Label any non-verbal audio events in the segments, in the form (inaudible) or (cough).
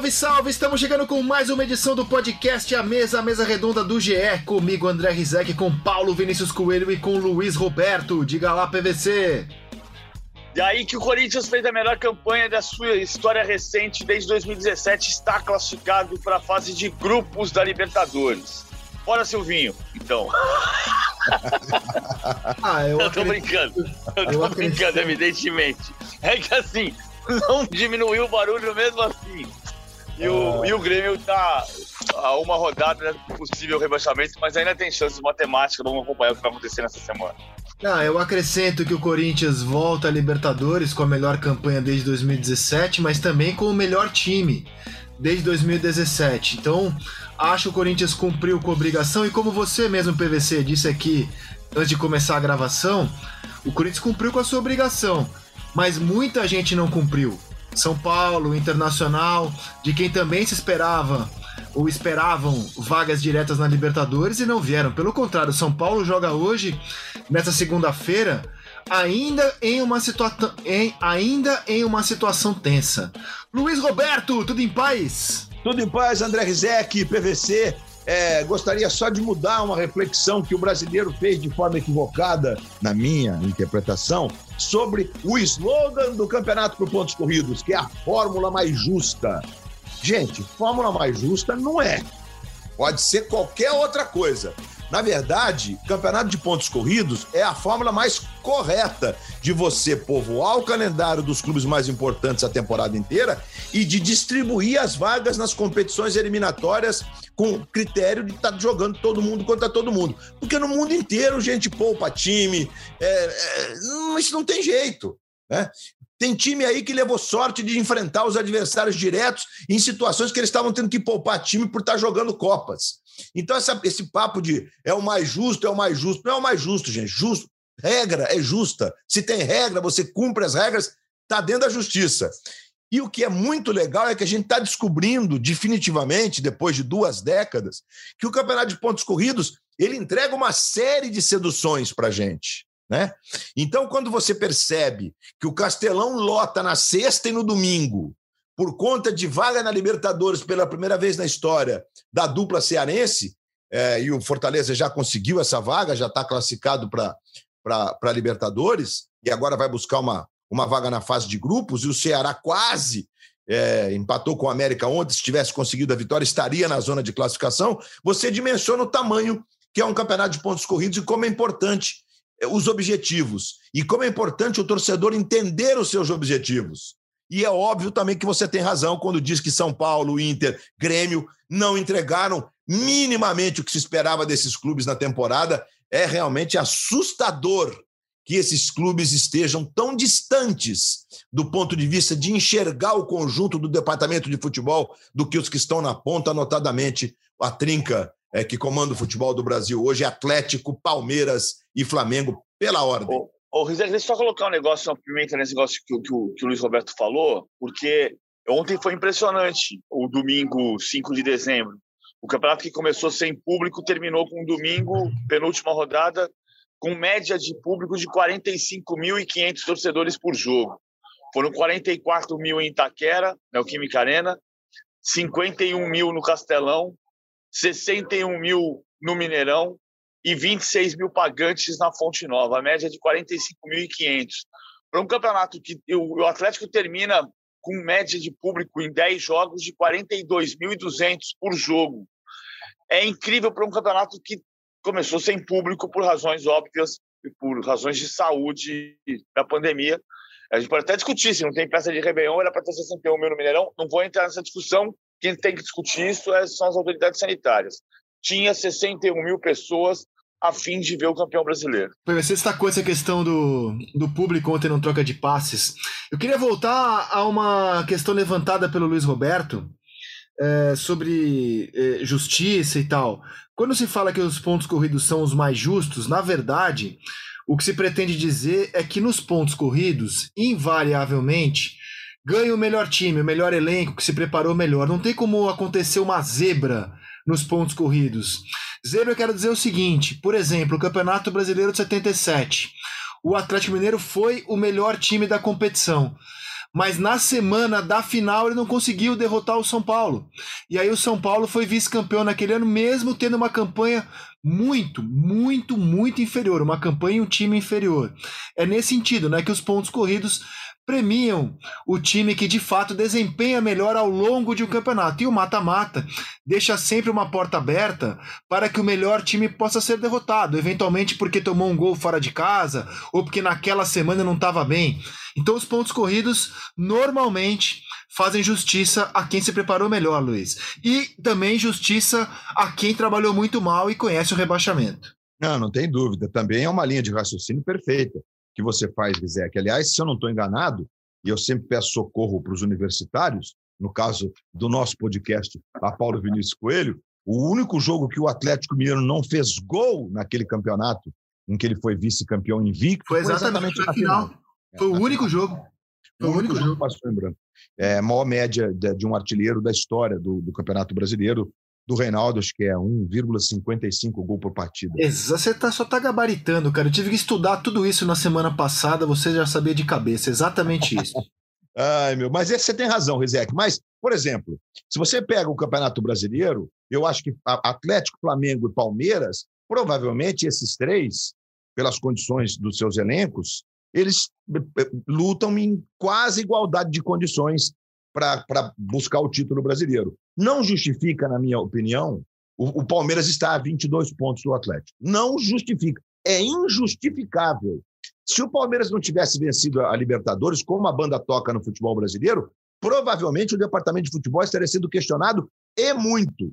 Salve, salve! Estamos chegando com mais uma edição do podcast A Mesa, a Mesa Redonda do GE. Comigo, André Rizek, com Paulo Vinícius Coelho e com Luiz Roberto. Diga lá, PVC. E aí que o Corinthians fez a melhor campanha da sua história recente desde 2017, está classificado para a fase de grupos da Libertadores. Bora, Silvinho, então. (laughs) ah, eu, eu tô brincando. Eu tô eu brincando, evidentemente. É que assim, não diminuiu o barulho mesmo assim. E o, ah. e o Grêmio tá a uma rodada do possível rebaixamento, mas ainda tem chance de matemática. Vamos acompanhar o que vai acontecer nessa semana. Ah, eu acrescento que o Corinthians volta a Libertadores com a melhor campanha desde 2017, mas também com o melhor time desde 2017. Então, acho que o Corinthians cumpriu com a obrigação e como você mesmo, PVC, disse aqui antes de começar a gravação, o Corinthians cumpriu com a sua obrigação, mas muita gente não cumpriu. São Paulo, Internacional, de quem também se esperava ou esperavam vagas diretas na Libertadores e não vieram. Pelo contrário, São Paulo joga hoje, nessa segunda-feira, ainda em uma situação ainda em uma situação tensa. Luiz Roberto, tudo em paz? Tudo em paz, André Rizek, PVC. É, gostaria só de mudar uma reflexão que o brasileiro fez de forma equivocada, na minha interpretação, sobre o slogan do Campeonato por Pontos Corridos, que é a fórmula mais justa. Gente, fórmula mais justa não é. Pode ser qualquer outra coisa. Na verdade, campeonato de pontos corridos é a fórmula mais correta de você povoar o calendário dos clubes mais importantes a temporada inteira e de distribuir as vagas nas competições eliminatórias com critério de estar tá jogando todo mundo contra todo mundo. Porque no mundo inteiro, gente poupa time, é, é, isso não tem jeito. Né? Tem time aí que levou sorte de enfrentar os adversários diretos em situações que eles estavam tendo que poupar time por estar jogando Copas. Então, essa, esse papo de é o mais justo, é o mais justo, não é o mais justo, gente. Justo, regra é justa. Se tem regra, você cumpre as regras, está dentro da justiça. E o que é muito legal é que a gente está descobrindo definitivamente, depois de duas décadas, que o campeonato de pontos corridos ele entrega uma série de seduções para a gente. Né? Então, quando você percebe que o Castelão lota na sexta e no domingo, por conta de vaga na Libertadores pela primeira vez na história da dupla cearense, é, e o Fortaleza já conseguiu essa vaga, já está classificado para a Libertadores, e agora vai buscar uma, uma vaga na fase de grupos, e o Ceará quase é, empatou com o América ontem, se tivesse conseguido a vitória, estaria na zona de classificação. Você dimensiona o tamanho que é um campeonato de pontos corridos e como é importante é, os objetivos. E como é importante o torcedor entender os seus objetivos. E é óbvio também que você tem razão quando diz que São Paulo, Inter, Grêmio não entregaram minimamente o que se esperava desses clubes na temporada. É realmente assustador que esses clubes estejam tão distantes do ponto de vista de enxergar o conjunto do departamento de futebol do que os que estão na ponta, notadamente a trinca é, que comanda o futebol do Brasil hoje, Atlético, Palmeiras e Flamengo, pela ordem. Ô, ô Rizek, deixa eu só colocar um negócio, uma pimenta nesse negócio que, que, que o Luiz Roberto falou, porque ontem foi impressionante, o domingo 5 de dezembro. O campeonato que começou sem público terminou com um domingo, penúltima rodada, com média de público de 45.500 torcedores por jogo. Foram 44 mil em Itaquera, na Química Arena, 51 mil no Castelão, 61 mil no Mineirão e 26 mil pagantes na Fonte Nova, a média de 45.500. Para um campeonato que o Atlético termina com média de público em 10 jogos de 42.200 por jogo. É incrível para um campeonato que começou sem público por razões óbvias e por razões de saúde da pandemia. A gente pode até discutir se não tem peça de Réveillon, era para ter 61 mil no Mineirão. Não vou entrar nessa discussão, quem tem que discutir isso é, são as autoridades sanitárias. Tinha 61 mil pessoas a fim de ver o campeão brasileiro. Você destacou essa questão do, do público ontem no troca de passes. Eu queria voltar a uma questão levantada pelo Luiz Roberto é, sobre é, justiça e tal. Quando se fala que os pontos corridos são os mais justos, na verdade, o que se pretende dizer é que nos pontos corridos, invariavelmente, ganha o melhor time, o melhor elenco, que se preparou melhor. Não tem como acontecer uma zebra nos pontos corridos. Zebra eu quero dizer o seguinte, por exemplo, o Campeonato Brasileiro de 77. O Atlético Mineiro foi o melhor time da competição. Mas na semana da final ele não conseguiu derrotar o São Paulo. E aí o São Paulo foi vice-campeão naquele ano, mesmo tendo uma campanha muito, muito, muito inferior, uma campanha e um time inferior. É nesse sentido, né, que os pontos corridos premiam o time que de fato desempenha melhor ao longo de um campeonato. E o mata-mata deixa sempre uma porta aberta para que o melhor time possa ser derrotado, eventualmente porque tomou um gol fora de casa ou porque naquela semana não estava bem. Então os pontos corridos normalmente fazem justiça a quem se preparou melhor, Luiz. E também justiça a quem trabalhou muito mal e conhece o rebaixamento. Não, não tem dúvida. Também é uma linha de raciocínio perfeita que você faz, Rizek. Aliás, se eu não estou enganado, e eu sempre peço socorro para os universitários, no caso do nosso podcast, a Paulo Vinícius Coelho, o único jogo que o Atlético Mineiro não fez gol naquele campeonato, em que ele foi vice-campeão invicto, foi exatamente, foi exatamente na final. final. Foi o único jogo. Foi o único jogo. Passou lembrando. É, maior média de, um artilheiro da história do, do Campeonato Brasileiro, do Reinaldo, acho que é 1,55 gol por partida. Você tá, só tá gabaritando, cara. Eu tive que estudar tudo isso na semana passada, você já sabia de cabeça, exatamente isso. (laughs) Ai, meu, mas você tem razão, Rizek. Mas, por exemplo, se você pega o Campeonato Brasileiro, eu acho que Atlético, Flamengo e Palmeiras, provavelmente esses três, pelas condições dos seus elencos, eles eh, eh, lutam em quase igualdade de condições para buscar o título brasileiro. Não justifica, na minha opinião, o, o, Palmeiras está a 22 pontos do Atlético. Não justifica. É injustificável. Se o Palmeiras não tivesse vencido a Libertadores, como a banda toca no futebol brasileiro, provavelmente o departamento de futebol estaria sendo questionado e muito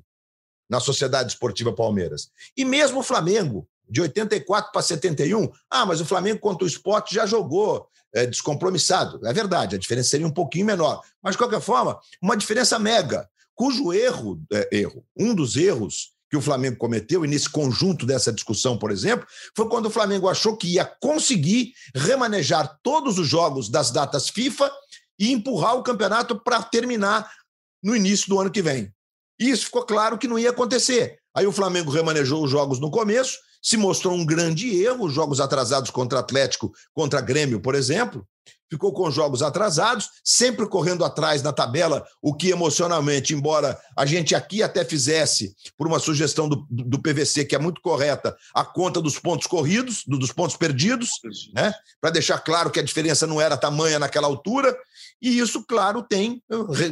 na Sociedade Esportiva Palmeiras. E mesmo o Flamengo, de 84 para 71, ah, mas o Flamengo contra o esporte já jogou é, descompromissado. É verdade, a diferença seria um pouquinho menor. Mas, de qualquer forma, uma diferença mega, cujo erro, é, erro, um dos erros que o Flamengo cometeu, e nesse conjunto dessa discussão, por exemplo, foi quando o Flamengo achou que ia conseguir remanejar todos os jogos das datas FIFA e empurrar o campeonato para terminar no início do ano que vem. E isso ficou claro que não ia acontecer. Aí o Flamengo remanejou os jogos no começo, se mostrou um grande erro, jogos atrasados contra Atlético, contra Grêmio, por exemplo, ficou com jogos atrasados, sempre correndo atrás na tabela, o que emocionalmente, embora a gente aqui até fizesse, por uma sugestão do, do PVC, que é muito correta, a conta dos pontos corridos, do, dos pontos perdidos, né? para deixar claro que a diferença não era tamanha naquela altura, e isso, claro, tem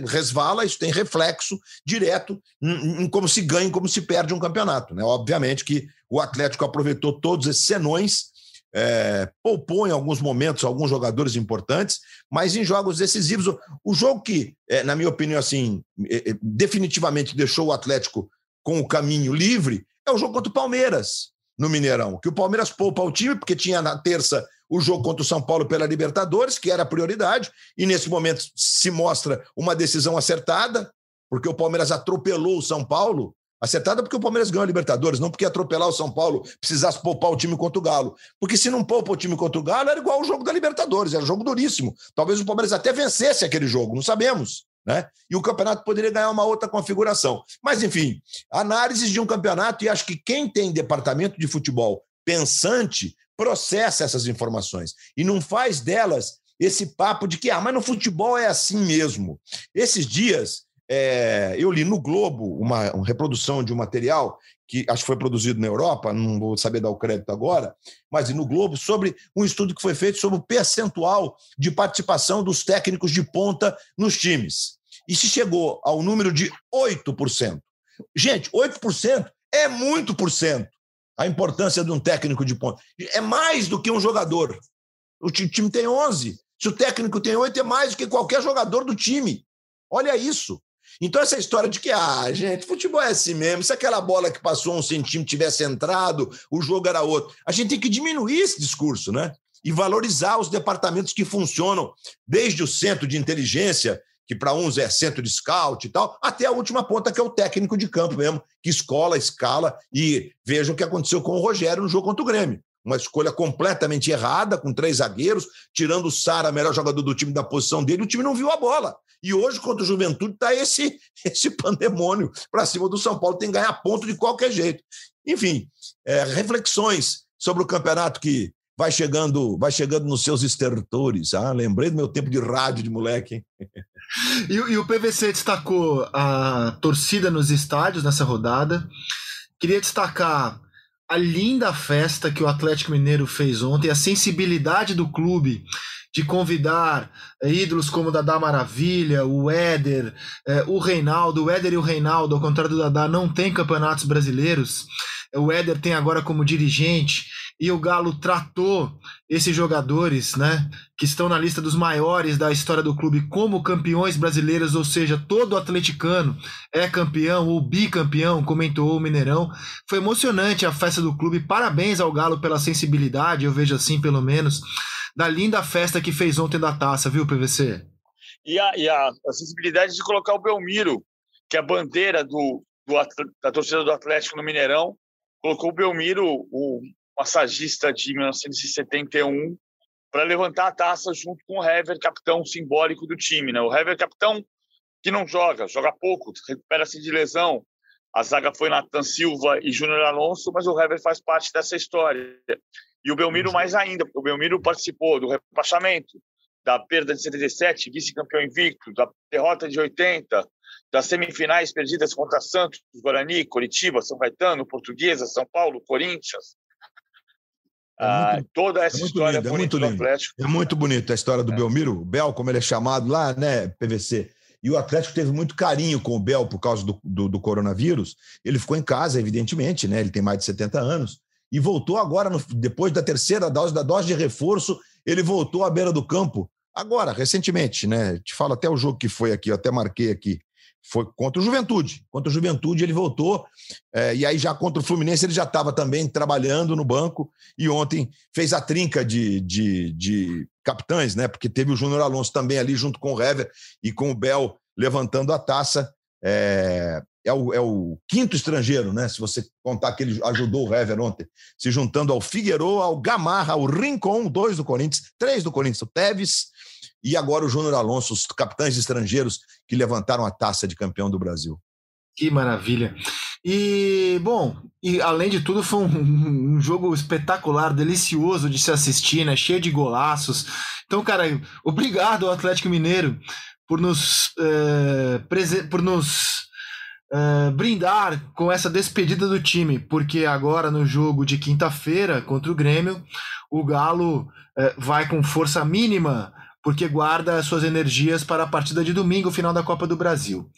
resvala, isso tem reflexo direto em, em como se ganha, em como se perde um campeonato. Né? Obviamente que o Atlético aproveitou todos esses senões, é, poupou em alguns momentos alguns jogadores importantes, mas em jogos decisivos, o, o jogo que, é, na minha opinião, assim, é, definitivamente deixou o Atlético com o caminho livre é o jogo contra o Palmeiras no Mineirão, que o Palmeiras poupa o time porque tinha na terça o jogo contra o São Paulo pela Libertadores, que era a prioridade, e nesse momento se mostra uma decisão acertada, porque o Palmeiras atropelou o São Paulo Acertada porque o Palmeiras ganhou a Libertadores, não porque atropelar o São Paulo precisasse poupar o time contra o Galo. Porque se não poupa o time contra o Galo, era igual o jogo da Libertadores, era um jogo duríssimo. Talvez o Palmeiras até vencesse aquele jogo, não sabemos. Né? E o campeonato poderia ganhar uma outra configuração. Mas, enfim, análises de um campeonato, e acho que quem tem departamento de futebol pensante processa essas informações e não faz delas esse papo de que, ah, mas no futebol é assim mesmo. Esses dias é, eu li no Globo uma, uma, reprodução de um material que acho que foi produzido na Europa, não vou saber dar o crédito agora, mas no Globo, sobre um estudo que foi feito sobre o percentual de participação dos técnicos de ponta nos times. E se chegou ao número de 8%. Gente, 8% é muito por cento a importância de um técnico de ponta. É mais do que um jogador. O time tem 11. Se o técnico tem 8, é mais do que qualquer jogador do time. Olha isso. Então, essa história de que, ah, gente, futebol é assim mesmo, se aquela bola que passou um centímetro tivesse entrado, o jogo era outro. A gente tem que diminuir esse discurso, né? E valorizar os departamentos que funcionam, desde o centro de inteligência, que para uns é centro de scout e tal, até a última ponta, que é o técnico de campo mesmo, que escola, escala, e veja o que aconteceu com o Rogério no jogo contra o Grêmio uma escolha completamente errada, com três zagueiros, tirando o Sara, melhor jogador do time da posição dele, o time não viu a bola. E hoje, contra o Juventude, está esse, (laughs) esse pandemônio para cima do São Paulo, tem que ganhar ponto de qualquer jeito. Enfim, é, reflexões sobre o campeonato que vai chegando, vai chegando nos seus estertores. Ah, lembrei do meu tempo de rádio de moleque. E, (laughs) e, o PVC destacou a torcida nos estádios nessa rodada. Queria destacar a linda festa que o Atlético Mineiro fez ontem, a sensibilidade do clube de convidar é, ídolos como o Dadá Maravilha, o Éder, é, o Reinaldo. O Éder e o Reinaldo, ao contrário do Dadá, não tem campeonatos brasileiros. O Éder tem agora como dirigente e o Galo tratou esses jogadores, né, que estão na lista dos maiores da história do clube como campeões brasileiros, ou seja, todo atleticano é campeão ou bicampeão, comentou o Mineirão. Foi emocionante a festa do clube. Parabéns ao Galo pela sensibilidade, eu vejo assim pelo menos, da linda festa que fez ontem da taça, viu, PVC? E a, e a, a sensibilidade de colocar o Belmiro, que é a bandeira do, do da torcida do Atlético no Mineirão, colocou o Belmiro, o massagista de 1971, para levantar a taça junto com o Hever, capitão simbólico do time. Né? O Hever, capitão que não joga, joga pouco, recupera-se de lesão. A zaga foi Nathan Silva e Júnior Alonso, mas o Hever faz parte dessa história. E o Belmiro mais ainda, porque o Belmiro participou do rebaixamento, da perda de 77, vice-campeão invicto, da derrota de 80, das semifinais perdidas contra Santos, Guarani, Curitiba, São Caetano, Portuguesa, São Paulo, Corinthians. É ah, muito, toda essa é história lindo, é muito lindo. É muito bonito a história do é. Belmiro, Bel, como ele é chamado lá, né, PVC. E o Atlético teve muito carinho com o Bel por causa do, do, do, coronavírus. Ele ficou em casa, evidentemente, né? Ele tem mais de 70 anos. E voltou agora, no, depois da terceira dose, da dose de reforço, ele voltou à beira do campo. Agora, recentemente, né? Te falo até o jogo que foi aqui, eu até marquei aqui foi contra o Juventude. Contra o Juventude ele voltou, é, e aí já contra o Fluminense ele já estava também trabalhando no banco, e ontem fez a trinca de, de, de capitães, né? Porque teve o Júnior Alonso também ali junto com o Hever e com o Bel levantando a taça. É, é, o, é o quinto estrangeiro, né? Se você contar que ele ajudou o Hever ontem, se juntando ao Figueiredo, ao Gamarra, ao Rincon, dois do Corinthians, três do Corinthians, o Teves e agora o Júnior Alonso, os capitães estrangeiros que levantaram a taça de campeão do Brasil. Que maravilha. E, bom, e além de tudo, foi um, (laughs) um, jogo espetacular, delicioso de se assistir, né? Cheio de golaços. Então, cara, obrigado ao Atlético Mineiro por nos, é, por nos é, brindar com essa despedida do time, porque agora no jogo de quinta-feira contra o Grêmio, o Galo é, vai com força mínima porque guarda suas energias para a partida de domingo, final da Copa do Brasil.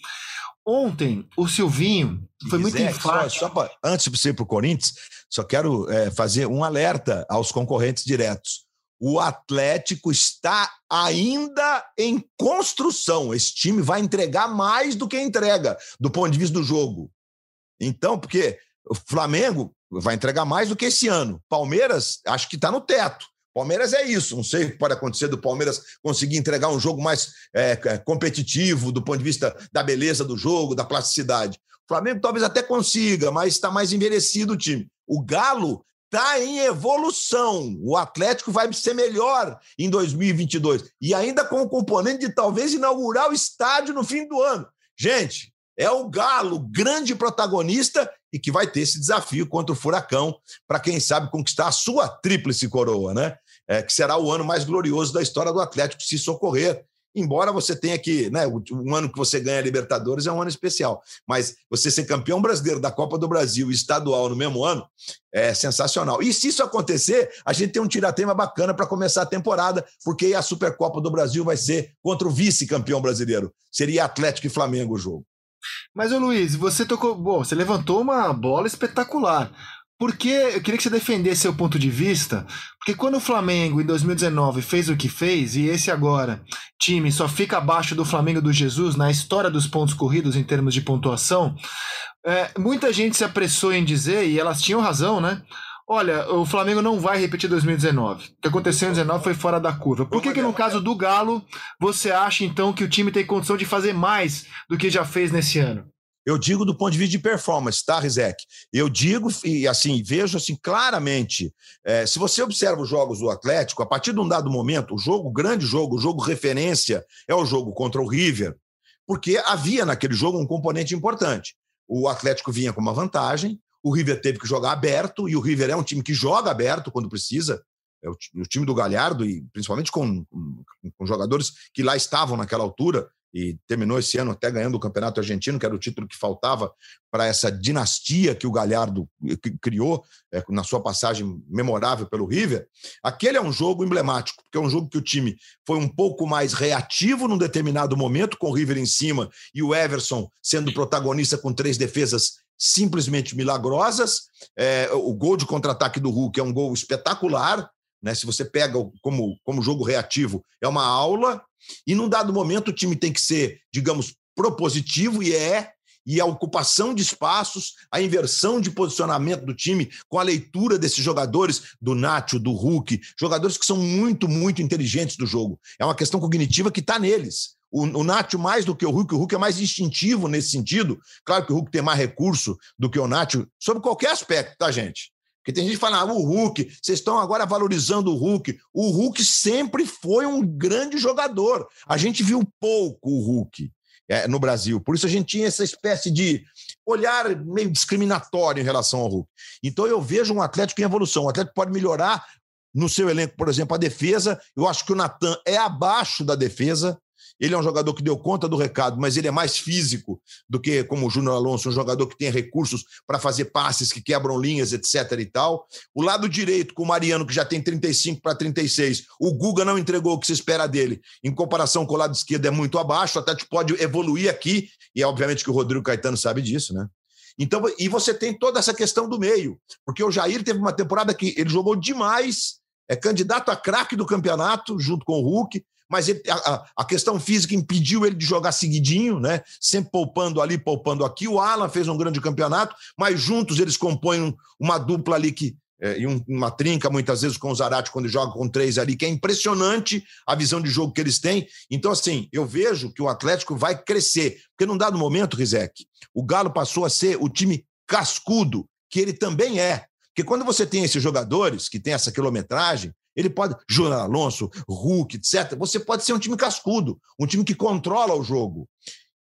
Ontem, o Silvinho foi muito enfático. Só, só pra, antes de você ir para o Corinthians, só quero é, fazer um alerta aos concorrentes diretos. O Atlético está ainda em construção. Esse time vai entregar mais do que entrega, do ponto de vista do jogo. Então, porque o Flamengo vai entregar mais do que esse ano. Palmeiras, acho que está no teto. Palmeiras é isso. Não sei o que pode acontecer do Palmeiras conseguir entregar um jogo mais é, é, competitivo do ponto de vista da beleza do jogo, da plasticidade. O Flamengo talvez até consiga, mas está mais envelhecido o time. O Galo está em evolução. O Atlético vai ser melhor em 2022 e ainda com o componente de talvez inaugurar o estádio no fim do ano. Gente, é o Galo, grande protagonista e que vai ter esse desafio contra o Furacão para quem sabe conquistar a sua tríplice coroa, né? É, que será o ano mais glorioso da história do Atlético se socorrer. Embora você tenha que, né, um ano que você ganha Libertadores é um ano especial, mas você ser campeão brasileiro da Copa do Brasil e estadual no mesmo ano é sensacional. E se isso acontecer, a gente tem um tiratema bacana para começar a temporada, porque a Supercopa do Brasil vai ser contra o vice-campeão brasileiro. Seria Atlético e Flamengo o jogo. Mas, ô Luiz, você tocou. Bom, você levantou uma bola espetacular. Porque eu queria que você defendesse seu ponto de vista, porque quando o Flamengo em 2019 fez o que fez e esse agora time só fica abaixo do Flamengo do Jesus na história dos pontos corridos em termos de pontuação, é, muita gente se apressou em dizer e elas tinham razão, né? Olha, o Flamengo não vai repetir 2019. O que aconteceu em 2019 foi fora da curva. Por que, que no caso do Galo você acha então que o time tem condição de fazer mais do que já fez nesse ano? Eu digo do ponto de vista de performance, tá, Rizek? Eu digo e assim vejo assim claramente. É, se você observa os jogos do Atlético, a partir de um dado momento, o jogo, grande jogo, o jogo referência é o jogo contra o River, porque havia naquele jogo um componente importante. O Atlético vinha com uma vantagem, o River teve que jogar aberto, e o River é um time que joga aberto quando precisa. é o, o time do Galhardo, e principalmente com, com, com jogadores que lá estavam naquela altura, e terminou esse ano até ganhando o Campeonato Argentino, que era o título que faltava para essa dinastia que o Galhardo criou é, na sua passagem memorável pelo River. Aquele é um jogo emblemático, porque é um jogo que o time foi um pouco mais reativo num determinado momento, com o River em cima e o Everson sendo protagonista com três defesas simplesmente milagrosas. É, o gol de contra-ataque do Hulk é um gol espetacular. Né? Se você pega como, como jogo reativo, é uma aula. E num dado momento o time tem que ser, digamos, propositivo, e é, e a ocupação de espaços, a inversão de posicionamento do time, com a leitura desses jogadores, do Nacho, do Hulk, jogadores que são muito, muito inteligentes do jogo. É uma questão cognitiva que está neles. O, o Nacho mais do que o Hulk, o Hulk é mais instintivo nesse sentido. Claro que o Hulk tem mais recurso do que o Nacho, sobre qualquer aspecto, tá, gente? Porque tem gente que fala, ah, o Hulk, vocês estão agora valorizando o Hulk. O Hulk sempre foi um grande jogador. A gente viu pouco o Hulk é, no Brasil. Por isso a gente tinha essa espécie de olhar meio discriminatório em relação ao Hulk. Então eu vejo um Atlético em evolução. O Atlético pode melhorar no seu elenco, por exemplo, a defesa. Eu acho que o Natan é abaixo da defesa. Ele é um jogador que deu conta do recado, mas ele é mais físico do que, como o Júnior Alonso, um jogador que tem recursos para fazer passes que quebram linhas, etc. e tal. O lado direito, com o Mariano, que já tem 35 para 36, o Guga não entregou o que se espera dele. Em comparação com o lado esquerdo, é muito abaixo. Até pode evoluir aqui, e é obviamente que o Rodrigo Caetano sabe disso, né? Então, e você tem toda essa questão do meio, porque o Jair teve uma temporada que ele jogou demais, é candidato a craque do campeonato, junto com o Hulk, mas ele, a, a, questão física impediu ele de jogar seguidinho, né? Sempre poupando ali, poupando aqui. O Alan fez um grande campeonato, mas juntos eles compõem uma dupla ali que. É, e um, uma trinca, muitas vezes, com o Zarate, quando joga com três ali, que é impressionante a visão de jogo que eles têm. Então, assim, eu vejo que o Atlético vai crescer. Porque num dado momento, Rizek, o Galo passou a ser o time cascudo, que ele também é. Porque quando você tem esses jogadores que têm essa quilometragem, ele pode. Júnior Alonso, Hulk, etc. Você pode ser um time cascudo, um time que controla o jogo.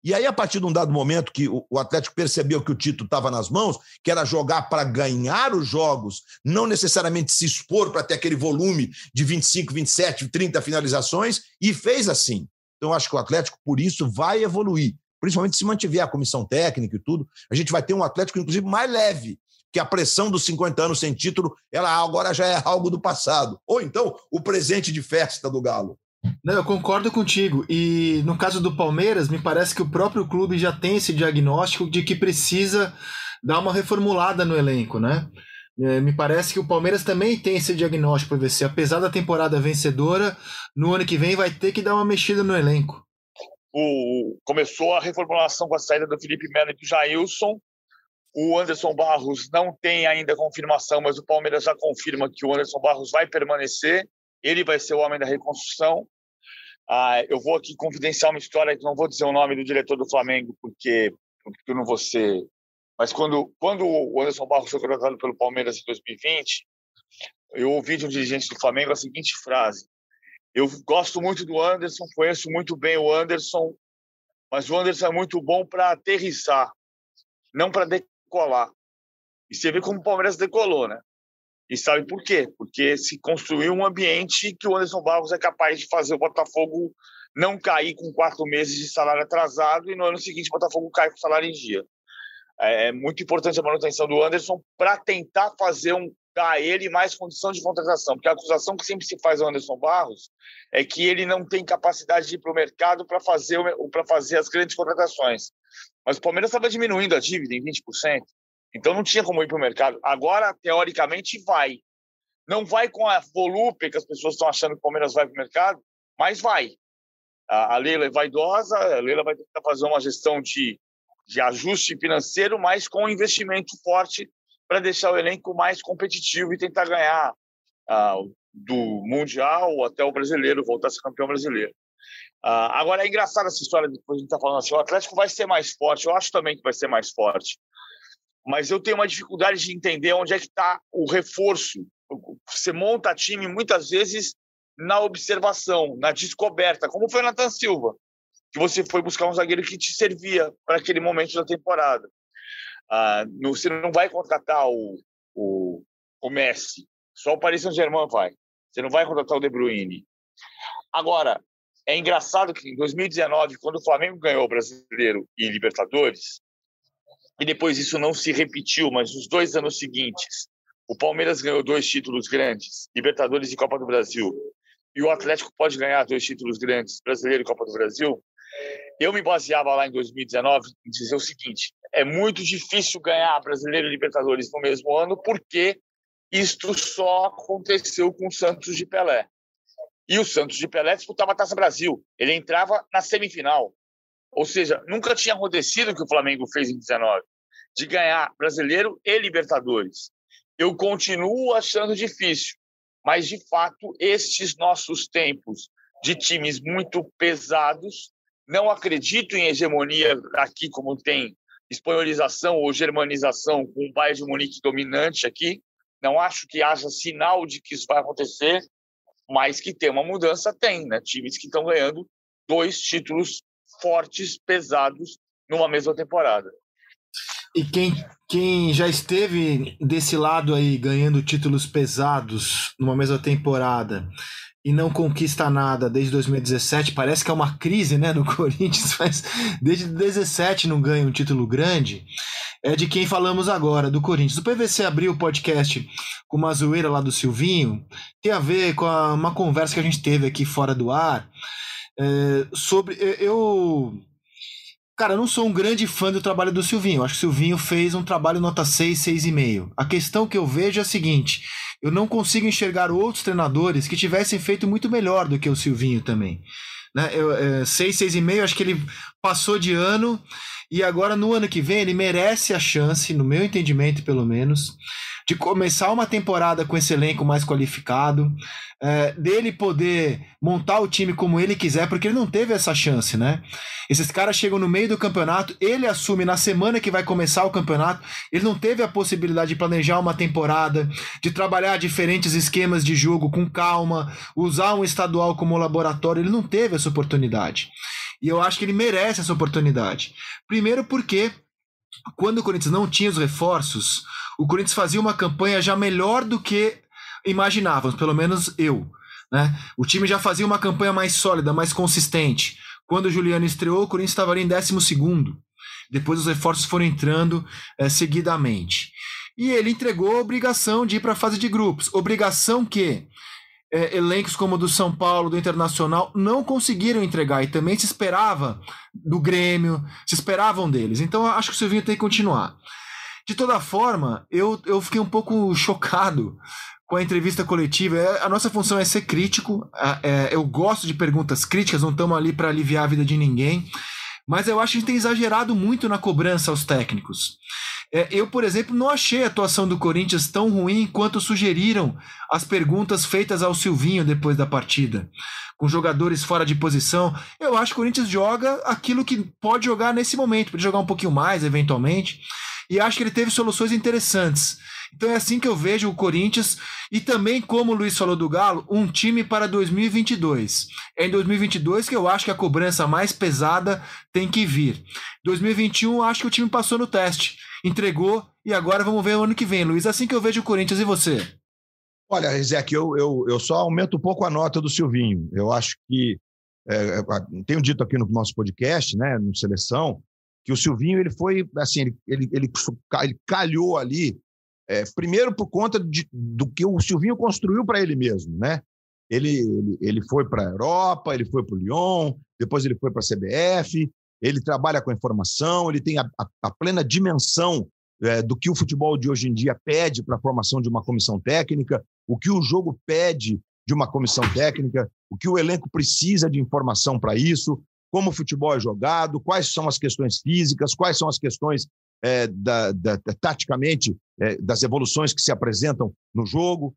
E aí, a partir de um dado momento que o Atlético percebeu que o título estava nas mãos, que era jogar para ganhar os jogos, não necessariamente se expor para ter aquele volume de 25, 27, 30 finalizações, e fez assim. Então, acho que o Atlético, por isso, vai evoluir. Principalmente se mantiver a comissão técnica e tudo, a gente vai ter um Atlético, inclusive, mais leve, que a pressão dos 50 anos sem título, ela agora já é algo do passado. Ou então, o presente de festa do Galo. Não, eu concordo contigo. E no caso do Palmeiras, me parece que o próprio clube já tem esse diagnóstico de que precisa dar uma reformulada no elenco, né? É, me parece que o Palmeiras também tem esse diagnóstico para ver se, apesar da temporada vencedora, no ano que vem vai ter que dar uma mexida no elenco. O, começou a reformulação com a saída do Felipe Melo e do Jailson, o Anderson Barros não tem ainda confirmação, mas o Palmeiras já confirma que o Anderson Barros vai permanecer. Ele vai ser o homem da reconstrução. Ah, eu vou aqui confidenciar uma história que não vou dizer o nome do diretor do Flamengo, porque, porque eu não vou ser. Mas quando, quando o Anderson Barros foi contratado pelo Palmeiras em 2020, eu ouvi de um dirigente do Flamengo a seguinte frase: Eu gosto muito do Anderson, conheço muito bem o Anderson, mas o Anderson é muito bom para aterrissar, não para colar. E você vê como o Palmeiras decolou, né? E sabe por quê? Porque se construiu um ambiente que o Anderson Barros é capaz de fazer o Botafogo não cair com quatro meses de salário atrasado e no ano seguinte o Botafogo cai com salário em dia. É, é muito importante a manutenção do Anderson para tentar fazer um dar a ele mais condição de contratação, porque a acusação que sempre se faz ao Anderson Barros é que ele não tem capacidade de ir para o mercado para fazer para fazer as grandes contratações. Mas o Palmeiras estava diminuindo a dívida em 20%. Então não tinha como ir para o mercado. Agora, teoricamente, vai. Não vai com a volúpia que as pessoas estão achando que o Palmeiras vai para o mercado, mas vai. A Leila é vaidosa, a Leila vai tentar fazer uma gestão de, de ajuste financeiro, mas com investimento forte para deixar o elenco mais competitivo e tentar ganhar uh, do Mundial até o brasileiro, voltar a ser campeão brasileiro. Uh, agora, é engraçado essa história que a gente está falando assim: o Atlético vai ser mais forte, eu acho também que vai ser mais forte. Mas eu tenho uma dificuldade de entender onde é que está o reforço. Você monta time muitas vezes na observação, na descoberta, como foi o Nathan Silva, que você foi buscar um zagueiro que te servia para aquele momento da temporada. Uh, no, você não vai contratar o, o, o Messi, só o Paris Saint-Germain vai. Você não vai contratar o De Bruyne. Agora, é engraçado que em 2019, quando o Flamengo ganhou o Brasileiro e Libertadores, e depois isso não se repetiu, mas nos dois anos seguintes, o Palmeiras ganhou dois títulos grandes, Libertadores e Copa do Brasil, e o Atlético pode ganhar dois títulos grandes, Brasileiro e Copa do Brasil. Eu me baseava lá em 2019 em dizer o seguinte: é muito difícil ganhar Brasileiro e Libertadores no mesmo ano, porque isto só aconteceu com o Santos de Pelé. E o Santos de Pelé disputava a Taça Brasil. Ele entrava na semifinal. Ou seja, nunca tinha acontecido o que o Flamengo fez em 19, de ganhar Brasileiro e Libertadores. Eu continuo achando difícil, mas de fato estes nossos tempos de times muito pesados, não acredito em hegemonia aqui como tem espanholização ou germanização com o Bayern de Munique dominante aqui. Não acho que haja sinal de que isso vai acontecer, mas que tem uma mudança tem, né? Times que estão ganhando dois títulos fortes, pesados, numa mesma temporada. E quem, quem já esteve desse lado aí, ganhando títulos pesados numa mesma temporada e não conquista nada desde 2017, parece que é uma crise né, no (laughs) Corinthians, mas desde 2017 não ganha um título grande, é de quem falamos agora, do Corinthians. O PVC abriu o podcast com uma zoeira lá do Silvinho, tem a ver com a, uma conversa que a gente teve aqui fora do ar, é, sobre. Eu. Cara, eu não sou um grande fã do trabalho do Silvinho. Eu acho que o Silvinho fez um trabalho nota 6, 6,5. A questão que eu vejo é a seguinte: eu não consigo enxergar outros treinadores que tivessem feito muito melhor do que o Silvinho também. Né? Eu, é, 6, 6,5, acho que ele passou de ano e agora no ano que vem ele merece a chance, no meu entendimento pelo menos, de começar uma temporada com esse elenco mais qualificado, é, dele poder montar o time como ele quiser, porque ele não teve essa chance, né? Esses caras chegam no meio do campeonato, ele assume na semana que vai começar o campeonato, ele não teve a possibilidade de planejar uma temporada, de trabalhar diferentes esquemas de jogo com calma, usar um estadual como laboratório, ele não teve essa oportunidade. E eu acho que ele merece essa oportunidade. Primeiro porque quando o Corinthians não tinha os reforços, o Corinthians fazia uma campanha já melhor do que imaginávamos, pelo menos eu. Né? O time já fazia uma campanha mais sólida, mais consistente. Quando o Juliano estreou, o Corinthians estava ali em 12. Depois os reforços foram entrando é, seguidamente. E ele entregou a obrigação de ir para a fase de grupos. Obrigação que é, elencos como o do São Paulo, do Internacional, não conseguiram entregar. E também se esperava do Grêmio, se esperavam deles. Então acho que o Silvinho tem que continuar. De toda forma, eu, eu fiquei um pouco chocado com a entrevista coletiva. É, a nossa função é ser crítico. É, eu gosto de perguntas críticas, não estamos ali para aliviar a vida de ninguém. Mas eu acho que a gente tem exagerado muito na cobrança aos técnicos. É, eu, por exemplo, não achei a atuação do Corinthians tão ruim quanto sugeriram as perguntas feitas ao Silvinho depois da partida. Com jogadores fora de posição. Eu acho que o Corinthians joga aquilo que pode jogar nesse momento. Pode jogar um pouquinho mais, eventualmente e acho que ele teve soluções interessantes. Então é assim que eu vejo o Corinthians e também, como o Luiz falou do Galo, um time para 2022. É em 2022 que eu acho que a cobrança mais pesada tem que vir. 2021 acho que o time passou no teste, entregou e agora vamos ver o ano que vem, Luiz. É assim que eu vejo o Corinthians e você. Olha, Rizek, eu, eu, eu só aumento um pouco a nota do Silvinho. Eu acho que, é, é tenho dito aqui no nosso podcast, né, no Seleção, que o Silvinho ele foi assim ele, ele, ele, ele calhou ali é, primeiro por conta de, do que o Silvinho construiu para ele mesmo, né? Ele, ele, ele foi para a Europa, ele foi para o Lyon, depois ele foi para a CBF, ele trabalha com informação, ele tem a, a, a plena dimensão é, do que o futebol de hoje em dia pede para a formação de uma comissão técnica, o que o jogo pede de uma comissão técnica, o que o elenco precisa de informação para isso, como o futebol é jogado, quais são as questões físicas, quais são as questões é, da, da, taticamente é, das evoluções que se apresentam no jogo.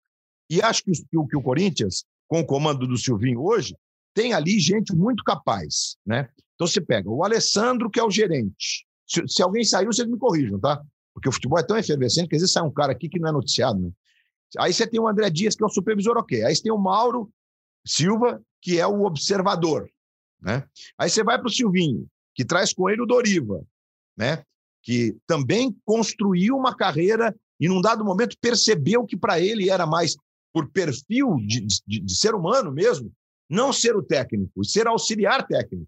E acho que o, que o Corinthians, com o comando do Silvinho hoje, tem ali gente muito capaz. Né? Então você pega o Alessandro, que é o gerente. Se, se alguém saiu, vocês me corrijam, tá? Porque o futebol é tão efervescente que às vezes sai um cara aqui que não é noticiado. Né? Aí você tem o André Dias, que é o supervisor, ok. Aí você tem o Mauro Silva, que é o observador. Né? Aí você vai para o Silvinho, que traz com ele o Doriva, né? que também construiu uma carreira e, num dado momento, percebeu que para ele era mais por perfil de, de, de ser humano mesmo, não ser o técnico, ser auxiliar técnico.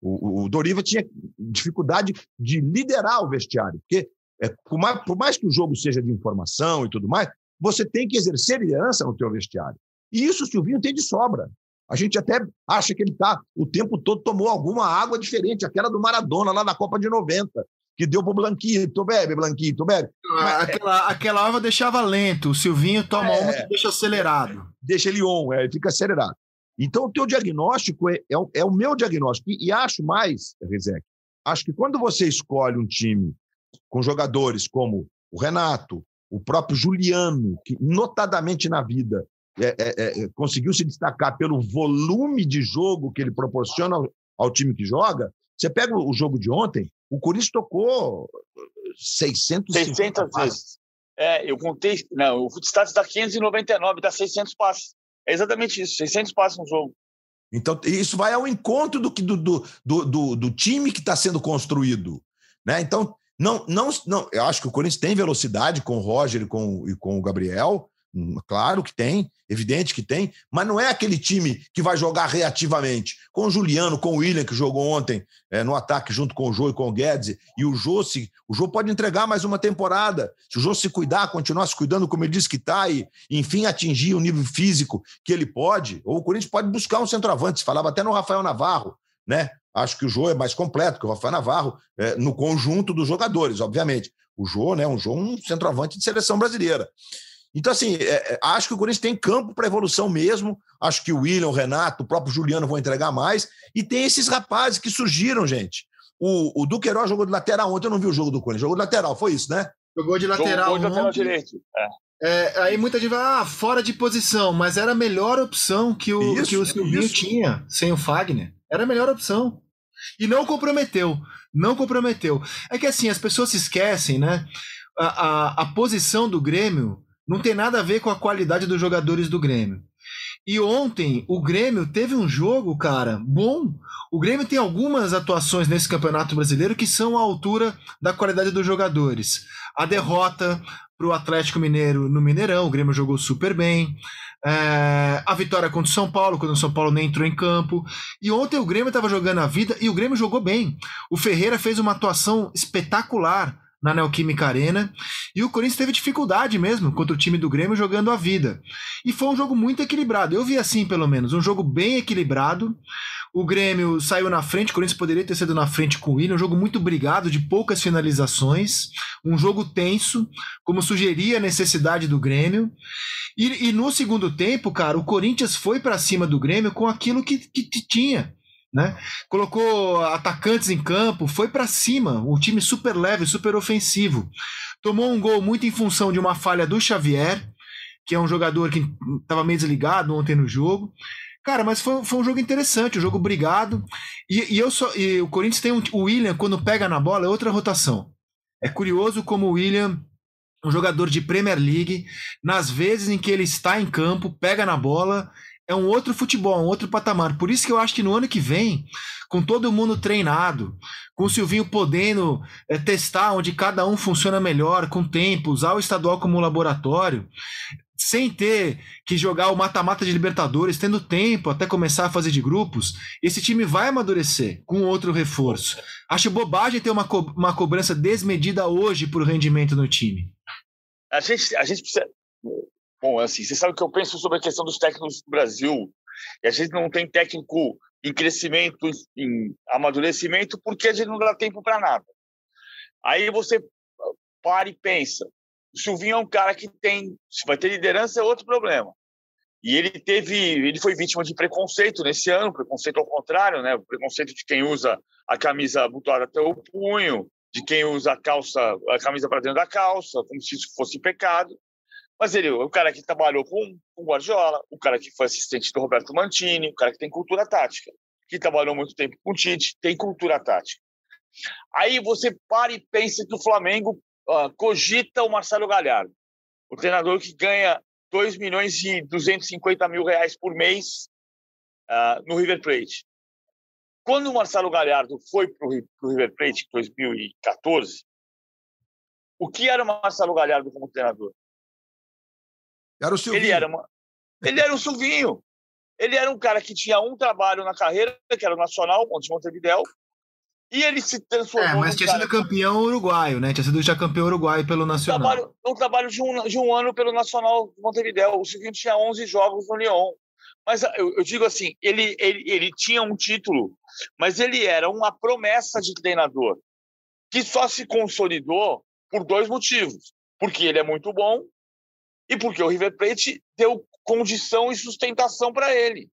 O, o, Doriva tinha dificuldade de liderar o vestiário, porque é, por, mais, por, mais, que o jogo seja de informação e tudo mais, você tem que exercer liderança no teu vestiário. E isso o Silvinho tem de sobra. A gente até acha que ele tá o tempo todo tomou alguma água diferente, aquela do Maradona lá na Copa de 90, que deu pro Blanquito, bebe, Blanquito, bebe. Ah, aquela, aquela água deixava lento, o Silvinho toma é, uma que deixa acelerado. Deixa ele on, é, fica acelerado. Então, o teu diagnóstico é, é, é o meu diagnóstico. E, e acho mais, Rezek, acho que quando você escolhe um time com jogadores como o Renato, o próprio Juliano, que notadamente na vida é, é, é, conseguiu se destacar pelo volume de jogo que ele proporciona ao, ao time que joga, você pega o jogo de ontem, o Corinthians tocou 600 600 vezes. É, eu contei. Não, o Footstats dá 599, dá 600 passes. É exatamente isso, 600 passes no jogo. Então, isso vai ao encontro do, do, do, do, do time que está sendo construído. Né? Então, não, não, não, eu acho que o Corinthians tem velocidade com o Roger e com, e com o Gabriel, claro que tem, evidente que tem, mas não é aquele time que vai jogar reativamente. Com o Juliano, com o William, que jogou ontem é, no ataque junto com o Jô e com o Guedes, e o Jô, se, o Jô pode entregar mais uma temporada. Se o Jô se cuidar, continuar se cuidando como ele disse que está, e enfim atingir o nível físico que ele pode, ou o Corinthians pode buscar um centroavante. Se falava até no Rafael Navarro, né? Acho que o Jô é mais completo que o Rafael Navarro, é, no conjunto dos jogadores, obviamente. O Jô, né? Um Jô, um centroavante de seleção brasileira. Então, assim, é, é, acho que o Corinthians tem campo para evolução mesmo. Acho que o William, o Renato, o próprio Juliano vão entregar mais. E tem esses rapazes que surgiram, gente. O, o Duqueiroz jogou de lateral ontem, eu não vi o jogo do Corinthians. Jogou de lateral, foi isso, né? Jogou de lateral. Jogou de lateral direito. É. É, aí muita gente vai, ah, fora de posição, mas era a melhor opção que o, isso, que o Silvinho isso. tinha, sem o Fagner. Era a melhor opção. E não comprometeu. Não comprometeu. É que assim, as pessoas se esquecem, né? A, a, a posição do Grêmio não tem nada a ver com a qualidade dos jogadores do Grêmio. E ontem o Grêmio teve um jogo, cara, bom. O Grêmio tem algumas atuações nesse Campeonato Brasileiro que são à altura da qualidade dos jogadores. A derrota para o Atlético Mineiro no Mineirão, o Grêmio jogou super bem. É, a vitória contra o São Paulo, quando o São Paulo nem entrou em campo. E ontem o Grêmio estava jogando a vida e o Grêmio jogou bem. O Ferreira fez uma atuação espetacular na Neoquímica Arena. E o Corinthians teve dificuldade mesmo contra o time do Grêmio jogando a vida. E foi um jogo muito equilibrado. Eu vi assim, pelo menos, um jogo bem equilibrado. O Grêmio saiu na frente, o Corinthians poderia ter sido na frente com o Willian, um jogo muito brigado, de poucas finalizações, um jogo tenso, como sugeria a necessidade do Grêmio. E, e no segundo tempo, cara, o Corinthians foi para cima do Grêmio com aquilo que, que, que tinha né? Colocou atacantes em campo, foi para cima, um time super leve, super ofensivo. Tomou um gol muito em função de uma falha do Xavier, que é um jogador que estava meio desligado ontem no jogo. Cara, mas foi, foi um jogo interessante, um jogo brigado. E, e eu só, e o Corinthians tem um, o William, quando pega na bola, é outra rotação. É curioso como o William, um jogador de Premier League, nas vezes em que ele está em campo, pega na bola é um outro futebol, um outro patamar. Por isso que eu acho que no ano que vem, com todo mundo treinado, com o Silvinho podendo é, testar onde cada um funciona melhor, com tempo, usar o estadual como laboratório, sem ter que jogar o mata-mata de Libertadores, tendo tempo até começar a fazer de grupos, esse time vai amadurecer com outro reforço. Acho bobagem ter uma, co uma cobrança desmedida hoje por rendimento no time. A gente, a gente precisa Bom, assim, você sabe o que eu penso sobre a questão dos técnicos do Brasil. E a gente não tem técnico em crescimento, em amadurecimento, porque a gente não dá tempo para nada. Aí você para e pensa. O Silvinho é um cara que tem, se vai ter liderança é outro problema. E ele teve, ele foi vítima de preconceito nesse ano, preconceito ao contrário, né? O preconceito de quem usa a camisa abotoada até o punho, de quem usa a calça, a camisa para dentro da calça, como se isso fosse pecado. Mas ele, o cara que trabalhou com o Guardiola, o cara que foi assistente do Roberto Mantini, o cara que tem cultura tática, que trabalhou muito tempo com o Tite, tem cultura tática. Aí você para e pensa que o Flamengo uh, cogita o Marcelo Galhardo, o treinador que ganha 2 milhões e 250 mil reais por mês uh, no River Plate. Quando o Marcelo Galhardo foi para o River Plate em 2014, o que era o Marcelo Galhardo como treinador? Era o Silvinho. Ele era uma... Ele era um Silvinho. Ele era um cara que tinha um trabalho na carreira, que era o Nacional, Monte Montevidéu, e ele se transformou. É, mas tinha sido campeão uruguaio, né? Tinha sido já campeão uruguaio pelo Nacional. Um trabalho, um trabalho de, um, de um ano pelo Nacional de Montevidéu. O Silvinho tinha 11 jogos no Lyon. Mas eu, eu digo assim, ele, ele, ele tinha um título, mas ele era uma promessa de treinador que só se consolidou por dois motivos. Porque ele é muito bom e porque o River Plate deu condição e sustentação para ele.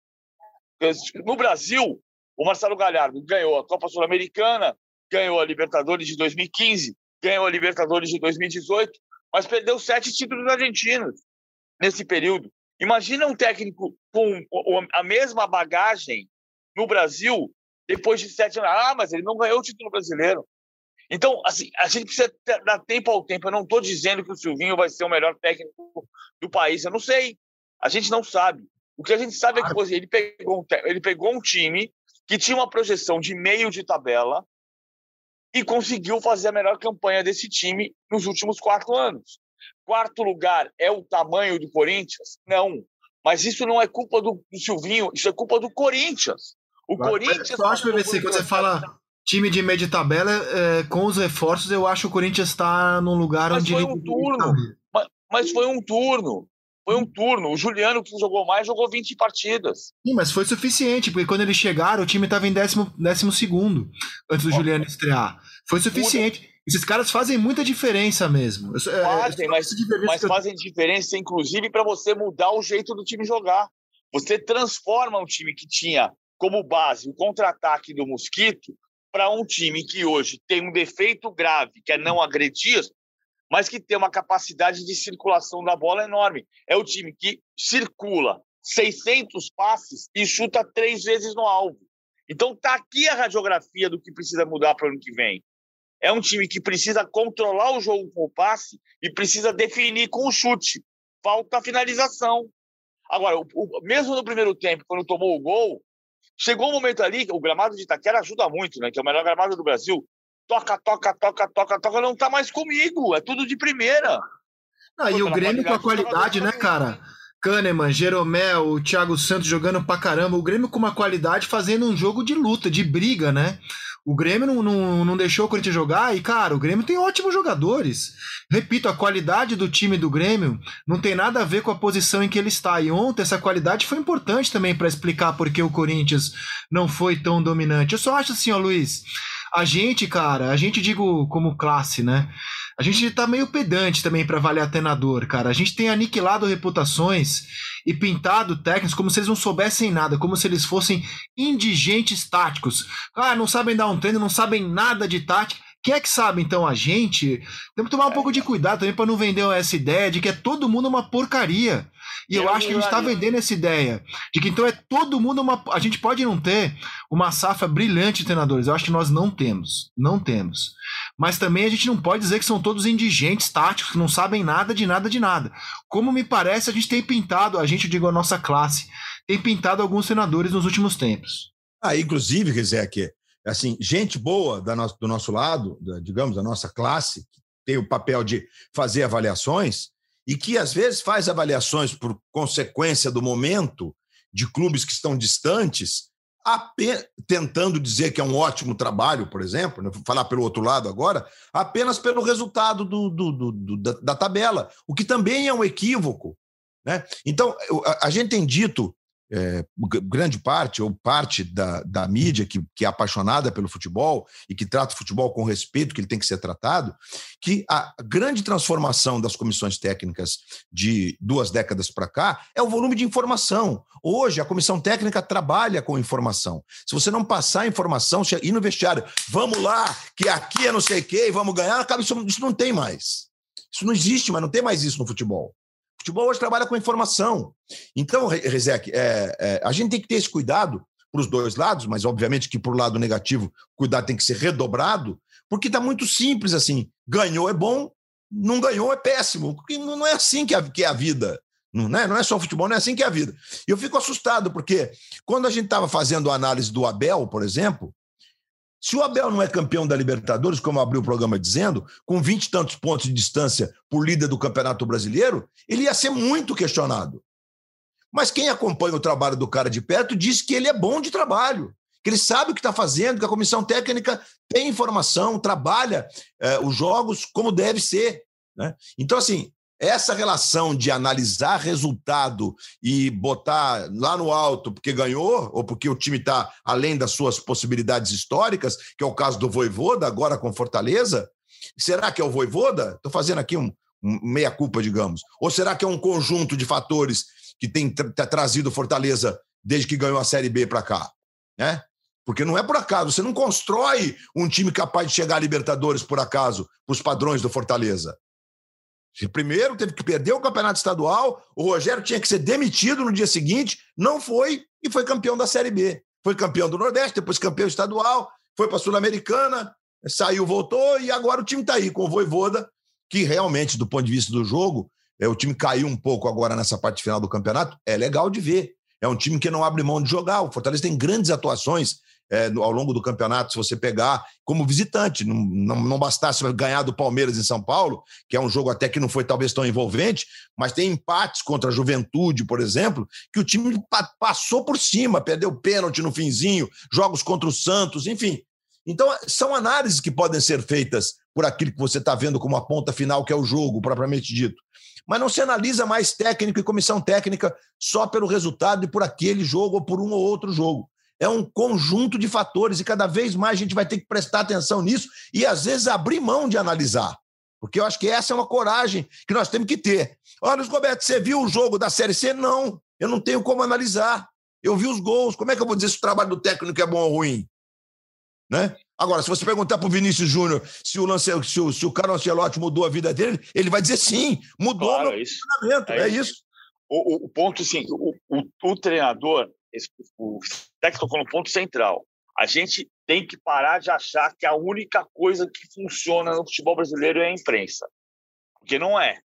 No Brasil, o Marcelo Galhardo ganhou a Copa Sul-Americana, ganhou a Libertadores de 2015, ganhou a Libertadores de 2018, mas perdeu sete títulos argentinos nesse período. Imagina um técnico com a mesma bagagem no Brasil depois de sete anos. Ah, mas ele não ganhou o título brasileiro. Então, assim, a gente precisa dar tempo ao tempo. Eu não estou dizendo que o Silvinho vai ser o melhor técnico do país. Eu não sei. A gente não sabe. O que a gente sabe é que ele pegou, um, ele pegou um time que tinha uma projeção de meio de tabela e conseguiu fazer a melhor campanha desse time nos últimos quatro anos. Quarto lugar é o tamanho do Corinthians? Não. Mas isso não é culpa do, do Silvinho, isso é culpa do Corinthians. O Mas, Corinthians. Eu acho, PVC, quando você fala time de meio de tabela, é, com os reforços, eu acho que o Corinthians está num lugar mas onde. Foi um turno. Mas, mas, foi um turno. Foi um turno. O Juliano, que jogou mais, jogou 20 partidas. Sim, mas foi suficiente, porque quando eles chegaram, o time estava em décimo, décimo segundo, antes do Juliano estrear. Foi suficiente. Esses caras fazem muita diferença mesmo. É, fazem, mas, mas fazem diferença, inclusive, para você mudar o jeito do time jogar. Você transforma um time que tinha como base o contra-ataque do Mosquito para um time que hoje tem um defeito grave, que é não agredir, mas que tem uma capacidade de circulação da bola enorme. É o time que circula 600 passes e chuta três vezes no alvo. Então tá aqui a radiografia do que precisa mudar para o ano que vem. É um time que precisa controlar o jogo com o passe e precisa definir com o chute. Falta finalização. Agora, o, o, mesmo no primeiro tempo, quando tomou o gol, chegou um momento ali, o gramado de Itaquera ajuda muito, né? Que é o melhor gramado do Brasil. Toca, toca, toca, toca, toca, não tá mais comigo. É tudo de primeira. Ah, e o Grêmio com a qualidade, né, cara? Kahneman, Jeromel, o Thiago Santos jogando pra caramba. O Grêmio com uma qualidade fazendo um jogo de luta, de briga, né? O Grêmio não, não, não deixou o Corinthians jogar e, cara, o Grêmio tem ótimos jogadores. Repito, a qualidade do time do Grêmio não tem nada a ver com a posição em que ele está. E ontem essa qualidade foi importante também para explicar por que o Corinthians não foi tão dominante. Eu só acho assim, ó, Luiz, a gente, cara, a gente digo como classe, né? A gente tá meio pedante também para avaliar treinador, cara. A gente tem aniquilado reputações e pintado técnicos como se eles não soubessem nada, como se eles fossem indigentes táticos. Ah, não sabem dar um treino, não sabem nada de tática. Quem é que sabe, então, a gente? Temos que tomar um pouco de cuidado também para não vender essa ideia de que é todo mundo uma porcaria. E eu, eu acho que a gente está vendendo essa ideia de que então é todo mundo uma. A gente pode não ter uma safra brilhante de treinadores. Eu acho que nós não temos. Não temos. Mas também a gente não pode dizer que são todos indigentes, táticos, que não sabem nada de nada de nada. Como me parece, a gente tem pintado, a gente, digo, a nossa classe, tem pintado alguns treinadores nos últimos tempos. Ah, inclusive, Rizek, assim, gente boa da do nosso lado, da, digamos, da nossa classe, que tem o papel de fazer avaliações e que às vezes faz avaliações por consequência do momento de clubes que estão distantes, tentando dizer que é um ótimo trabalho, por exemplo, né? vou falar pelo outro lado agora, apenas pelo resultado do, do, do, da, da, tabela, o que também é um equívoco. Né? Então, a, a gente tem dito é, grande parte ou parte da, da mídia que, que é apaixonada pelo futebol e que trata o futebol com o respeito que ele tem que ser tratado, que a grande transformação das comissões técnicas de duas décadas para cá é o volume de informação. Hoje, a comissão técnica trabalha com informação. Se você não passar informação, ir no vestiário, vamos lá, que aqui é não sei o quê, vamos ganhar, acaba isso, isso não tem mais. Isso não existe, mas não tem mais isso no futebol futebol hoje trabalha com informação. Então, Rezek, é, é, a gente tem que ter esse cuidado para os dois lados, mas obviamente que para o lado negativo, cuidado tem que ser redobrado, porque está muito simples assim. Ganhou é bom, não ganhou é péssimo. Porque não é assim que, é a vida. Não é, não é só futebol, não é assim que é a vida. E eu fico assustado, porque quando a gente estava fazendo a análise do Abel, por exemplo, se o Abel não é campeão da Libertadores, como abriu o programa dizendo, com 20 e tantos pontos de distância por líder do Campeonato Brasileiro, ele ia ser muito questionado. Mas quem acompanha o trabalho do cara de perto diz que ele é bom de trabalho, que ele sabe o que está fazendo, que a comissão técnica tem informação, trabalha é, os jogos como deve ser. Né? Então, assim, essa relação de analisar resultado e botar lá no alto porque ganhou ou porque o time está além das suas possibilidades históricas, que é o caso do Voivoda, agora com Fortaleza, será que é o Voivoda? Estou fazendo aqui um, um meia-culpa, digamos. Ou será que é um conjunto de fatores que tem tra trazido Fortaleza desde que ganhou a Série B para cá? Né? Porque não é por acaso, você não constrói um time capaz de chegar a Libertadores por acaso, os padrões do Fortaleza. Primeiro teve que perder o campeonato estadual, o Rogério tinha que ser demitido no dia seguinte, não foi e foi campeão da Série B. Foi campeão do Nordeste, depois campeão estadual, foi para a Sul-Americana, saiu, voltou e agora o time está aí com o Voivoda, que realmente, do ponto de vista do jogo, é, o time caiu um pouco agora nessa parte final do campeonato. É legal de ver. É um time que não abre mão de jogar. O Fortaleza tem grandes atuações é, ao longo do campeonato, se você pegar como visitante. Não, não, não, bastasse ganhar do Palmeiras em São Paulo, que é um jogo até que não foi talvez tão envolvente, mas tem empates contra a Juventude, por exemplo, que o time pa passou por cima, perdeu pênalti no finzinho, jogos contra o Santos, enfim. Então, são análises que podem ser feitas por aquilo que você está vendo como a ponta final, que é o jogo, propriamente dito. Mas não se analisa mais técnico e comissão técnica só pelo resultado e por aquele jogo ou por um ou outro jogo é um conjunto de fatores e cada vez mais a gente vai ter que prestar atenção nisso e às vezes abrir mão de analisar. Porque eu acho que essa é uma coragem que nós temos que ter. Olha, Roberto, você viu o jogo da Série C? Não, eu não tenho como analisar. Eu vi os gols. Como é que eu vou dizer se o trabalho do técnico é bom ou ruim? Né? Agora, se você perguntar para o Vinícius Júnior se o, lance, se, o, se o Carlos Ancelotti mudou a vida dele, ele vai dizer sim, mudou claro, o meu é isso. É, é isso. isso. O, o, ponto, sim, o, o, o treinador, esse, o técnico tocou no ponto central. A gente tem que parar de achar que a única coisa que funciona no futebol brasileiro é a imprensa. Porque não é.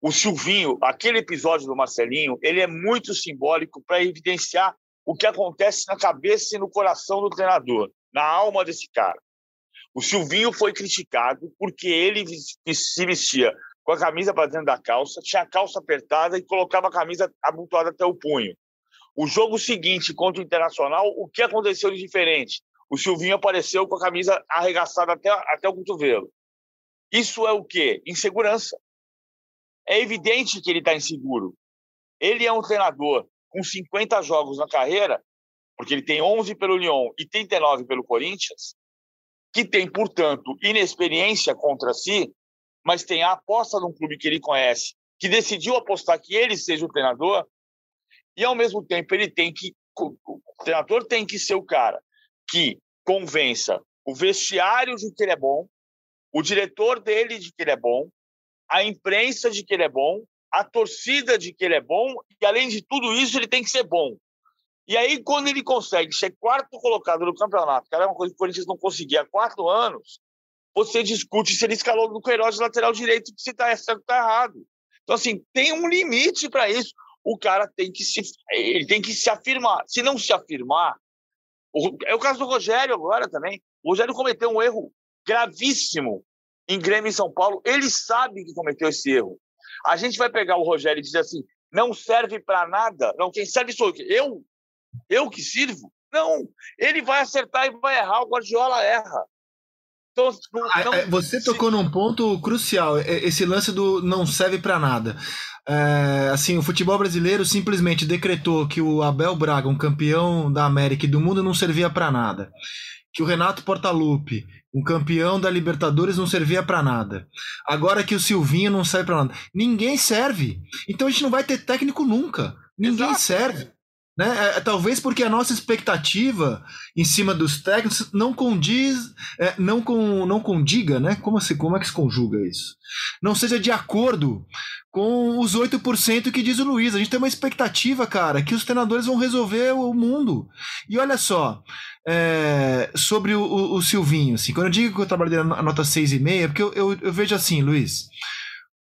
O Silvinho, aquele episódio do Marcelinho, ele é muito simbólico para evidenciar o que acontece na cabeça e no coração do treinador, na alma desse cara. O Silvinho foi criticado porque ele se vestia com a camisa para dentro da calça, tinha a calça apertada e colocava a camisa abotoada até o punho. O jogo seguinte contra o Internacional, o que aconteceu de diferente? O Silvinho apareceu com a camisa arregaçada até, até o cotovelo. Isso é o quê? Insegurança. É evidente que ele está inseguro. Ele é um treinador com 50 jogos na carreira, porque ele tem 11 pelo Lyon e 39 pelo Corinthians, que tem, portanto, inexperiência contra si, mas tem a aposta de um clube que ele conhece, que decidiu apostar que ele seja o treinador, e, ao mesmo tempo, ele tem que. O treinador tem que ser o cara que convença o vestiário de que ele é bom, o diretor dele de que ele é bom, a imprensa de que ele é bom, a torcida de que ele é bom, e além de tudo isso, ele tem que ser bom. E aí, quando ele consegue ser quarto colocado no campeonato, que era uma coisa que o Corinthians não conseguia há quatro anos, você discute se ele escalou no Queiroz de lateral direito, se está certo ou está errado. Então, assim, tem um limite para isso o cara tem que se ele tem que se afirmar. Se não se afirmar, é o caso do Rogério agora também. O Rogério cometeu um erro gravíssimo em Grêmio e São Paulo. Ele sabe que cometeu esse erro. A gente vai pegar o Rogério e dizer assim: não serve para nada. Não, quem serve sou eu. Eu que sirvo? Não. Ele vai acertar e vai errar. O Guardiola erra. Então, não, ah, não... É, você tocou num ponto crucial. Esse lance do não serve para nada. É, assim, o futebol brasileiro simplesmente decretou que o Abel Braga, um campeão da América e do mundo, não servia para nada. Que o Renato Portaluppi, um campeão da Libertadores, não servia para nada. Agora que o Silvinho não serve para nada. Ninguém serve. Então a gente não vai ter técnico nunca. Ninguém Exato. serve. Né? É, é, talvez porque a nossa expectativa em cima dos técnicos não condiz, é, não, com, não condiga, né? Como, se, como é que se conjuga isso? Não seja de acordo com os 8% que diz o Luiz. A gente tem uma expectativa, cara, que os treinadores vão resolver o mundo. E olha só, é, sobre o, o, o, Silvinho, assim, quando eu digo que eu trabalho na nota 6,5, é porque eu, eu, eu vejo assim, Luiz,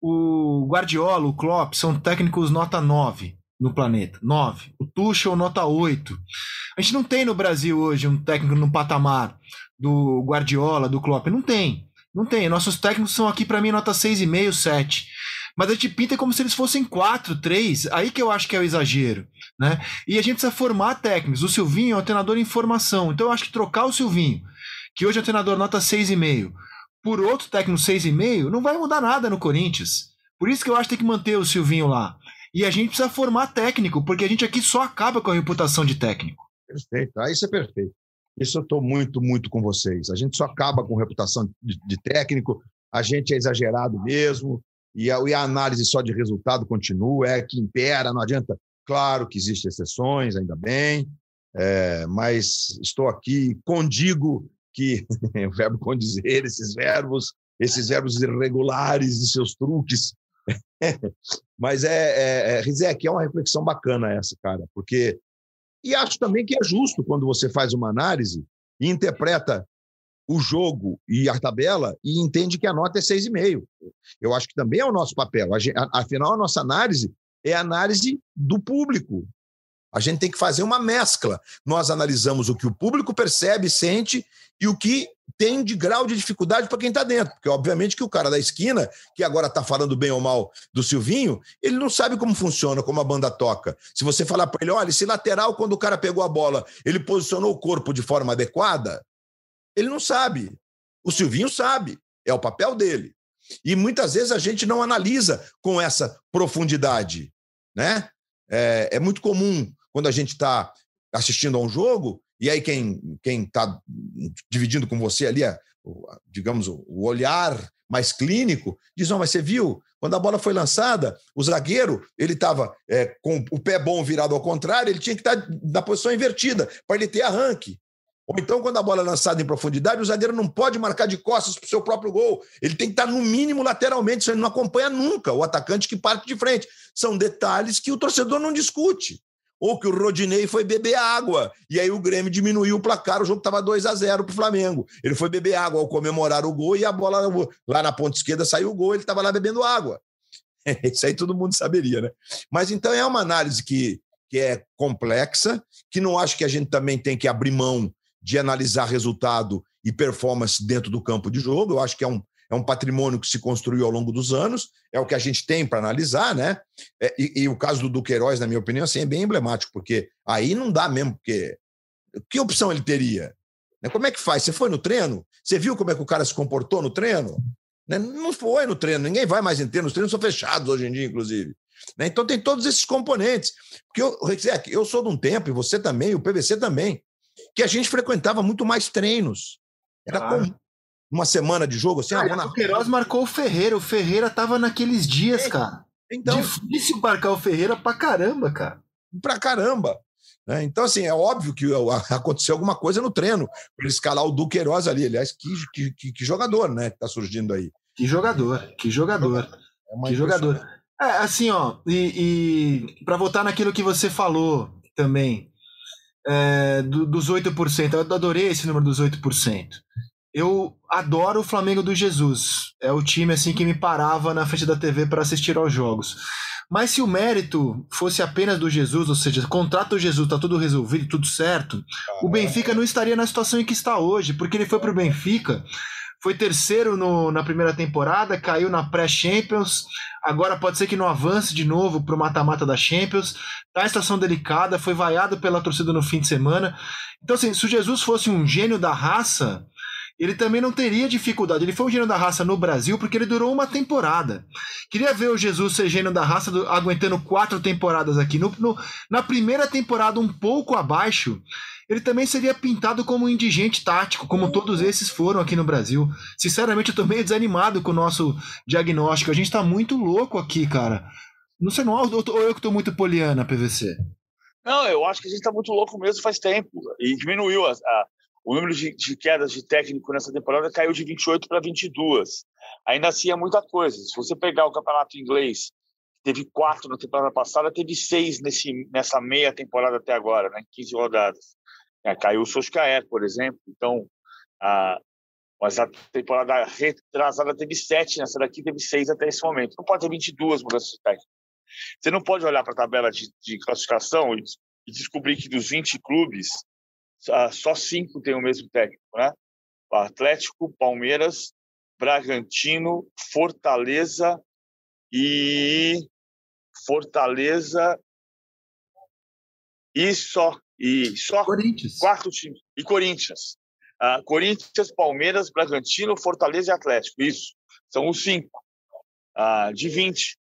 o Guardiola, o Klopp são técnicos nota 9 no planeta. 9. O Tuchel, nota 8. A gente não tem no Brasil hoje um técnico no patamar do Guardiola, do Klopp. Não tem. Não tem. Nossos técnicos são aqui, para mim, nota 6,5, 7. mas a gente pinta como se eles fossem quatro, três. Aí que eu acho que é o exagero, né? E a gente precisa formar técnicos. O Silvinho é um treinador em formação, então eu acho que trocar o Silvinho, que hoje é um treinador nota 6,5, por outro técnico 6,5, não vai mudar nada no Corinthians. Por isso que eu acho que tem que manter o Silvinho lá. E a gente precisa formar técnico, porque a gente aqui só acaba com a reputação de técnico. Perfeito, ah, isso é perfeito. Isso eu estou muito, muito com vocês. A gente só acaba com reputação de, de técnico, a gente é exagerado mesmo, e a, e a, análise só de resultado continua, é que impera, não adianta. Claro que existem exceções, ainda bem, é, mas estou aqui, condigo que (laughs) o verbo condizer, esses verbos, esses verbos irregulares e seus truques. (laughs) mas é, é, é, Rizek, é uma reflexão bacana essa, cara, porque. E acho também que é justo quando você faz uma análise e interpreta o jogo e a tabela e entende que a nota é 6,5. Eu acho que também é o nosso papel. Afinal, a nossa análise é a análise do público. A gente tem que fazer uma mescla. Nós analisamos o que o público percebe, sente e o que tem de grau de dificuldade para quem está dentro. Porque, obviamente, que o cara da esquina, que agora está falando bem ou mal do Silvinho, ele não sabe como funciona, como a banda toca. Se você falar para ele, olha, esse lateral, quando o cara pegou a bola, ele posicionou o corpo de forma adequada, ele não sabe. O Silvinho sabe, é o papel dele. E muitas vezes a gente não analisa com essa profundidade. Né? É, é muito comum quando a gente está assistindo a um jogo, e aí quem está dividindo com você ali, digamos, o olhar mais clínico, diz, não, mas você viu, quando a bola foi lançada, o zagueiro, ele estava é, com o pé bom virado ao contrário, ele tinha que estar tá na posição invertida, para ele ter arranque. Ou então, quando a bola é lançada em profundidade, o zagueiro não pode marcar de costas para o seu próprio gol. Ele tem que estar, no mínimo, lateralmente, senão ele não acompanha nunca o atacante que parte de frente. São detalhes que o torcedor não discute. Ou que o Rodinei foi beber água. E aí o Grêmio diminuiu o placar, o jogo estava 2 a 0 para o Flamengo. Ele foi beber água ao comemorar o gol e a bola lá na ponta esquerda saiu o gol, ele estava lá bebendo água. (laughs) Isso aí todo mundo saberia, né? Mas então é uma análise que, que é complexa, que não acho que a gente também tem que abrir mão de analisar resultado e performance dentro do campo de jogo. Eu acho que é um, é um patrimônio que se construiu ao longo dos anos, é o que a gente tem para analisar, né? É, e, e, o caso do Duqueiroz, na minha opinião, assim, é bem emblemático, porque aí não dá mesmo, porque que opção ele teria? Né? Como é que faz? Você foi no treino? Você viu como é que o cara se comportou no treino? Né? Não foi no treino, ninguém vai mais em treino, os treinos são fechados hoje em dia, inclusive. Né? Então tem todos esses componentes. Porque eu, eu sou de um tempo, e você também, o PVC também, que a gente frequentava muito mais treinos. Era claro. comum. Uma semana de jogo, assim, ah, O Queiroz marcou o Ferreira. O Ferreira tava naqueles dias, é. cara. Então, Difícil marcar o Ferreira pra caramba, cara. Pra caramba. Né? Então, assim, é óbvio que aconteceu alguma coisa no treino para escalar o Duqueiroz ali. Aliás, que, que, que, jogador, né? Que tá surgindo aí. Que jogador, que jogador. É que jogador. É, assim, ó, e, e para voltar naquilo que você falou também, é, do, dos 8%. Eu adorei esse número dos 8%. Eu adoro o Flamengo do Jesus. É o time assim que me parava na frente da TV para assistir aos jogos. Mas se o mérito fosse apenas do Jesus, ou seja, contrato do Jesus, tá tudo resolvido, tudo certo, o Benfica não estaria na situação em que está hoje, porque ele foi pro Benfica foi terceiro no, na primeira temporada, caiu na pré-Champions, agora pode ser que não avance de novo para o mata-mata da Champions, tá em situação delicada, foi vaiado pela torcida no fim de semana. Então, assim, se o Jesus fosse um gênio da raça, ele também não teria dificuldade. Ele foi um gênio da raça no Brasil porque ele durou uma temporada. Queria ver o Jesus ser gênio da raça do, aguentando quatro temporadas aqui. No, no, na primeira temporada, um pouco abaixo, ele também seria pintado como um indigente tático, como todos esses foram aqui no Brasil. Sinceramente, eu tô meio desanimado com o nosso diagnóstico. A gente tá muito louco aqui, cara. Não sei, não, ou eu que tô muito poliana, PVC? Não, eu acho que a gente tá muito louco mesmo faz tempo. E diminuiu a, a o número de, de, quedas de técnico nessa temporada caiu de 28 para 22. Ainda assim é muita coisa. Se você pegar o campeonato inglês, teve quatro na temporada passada, teve seis nesse, nessa meia temporada até agora, né? 15 rodadas. É, caiu o Soscaer, por exemplo. Então, a, mas a temporada retrasada teve sete, nessa daqui teve seis até esse momento. Não pode ter 22 mudanças de técnico. Você não pode olhar para a tabela de, de classificação e, e, descobrir que dos 20 clubes, só cinco têm o mesmo técnico, né? Atlético, Palmeiras, Bragantino, Fortaleza e Fortaleza e só. E só Corinthians. quarto time. E Corinthians. Uh, Corinthians, Palmeiras, Bragantino, Fortaleza e Atlético. Isso. São os cinco. Uh, de 20.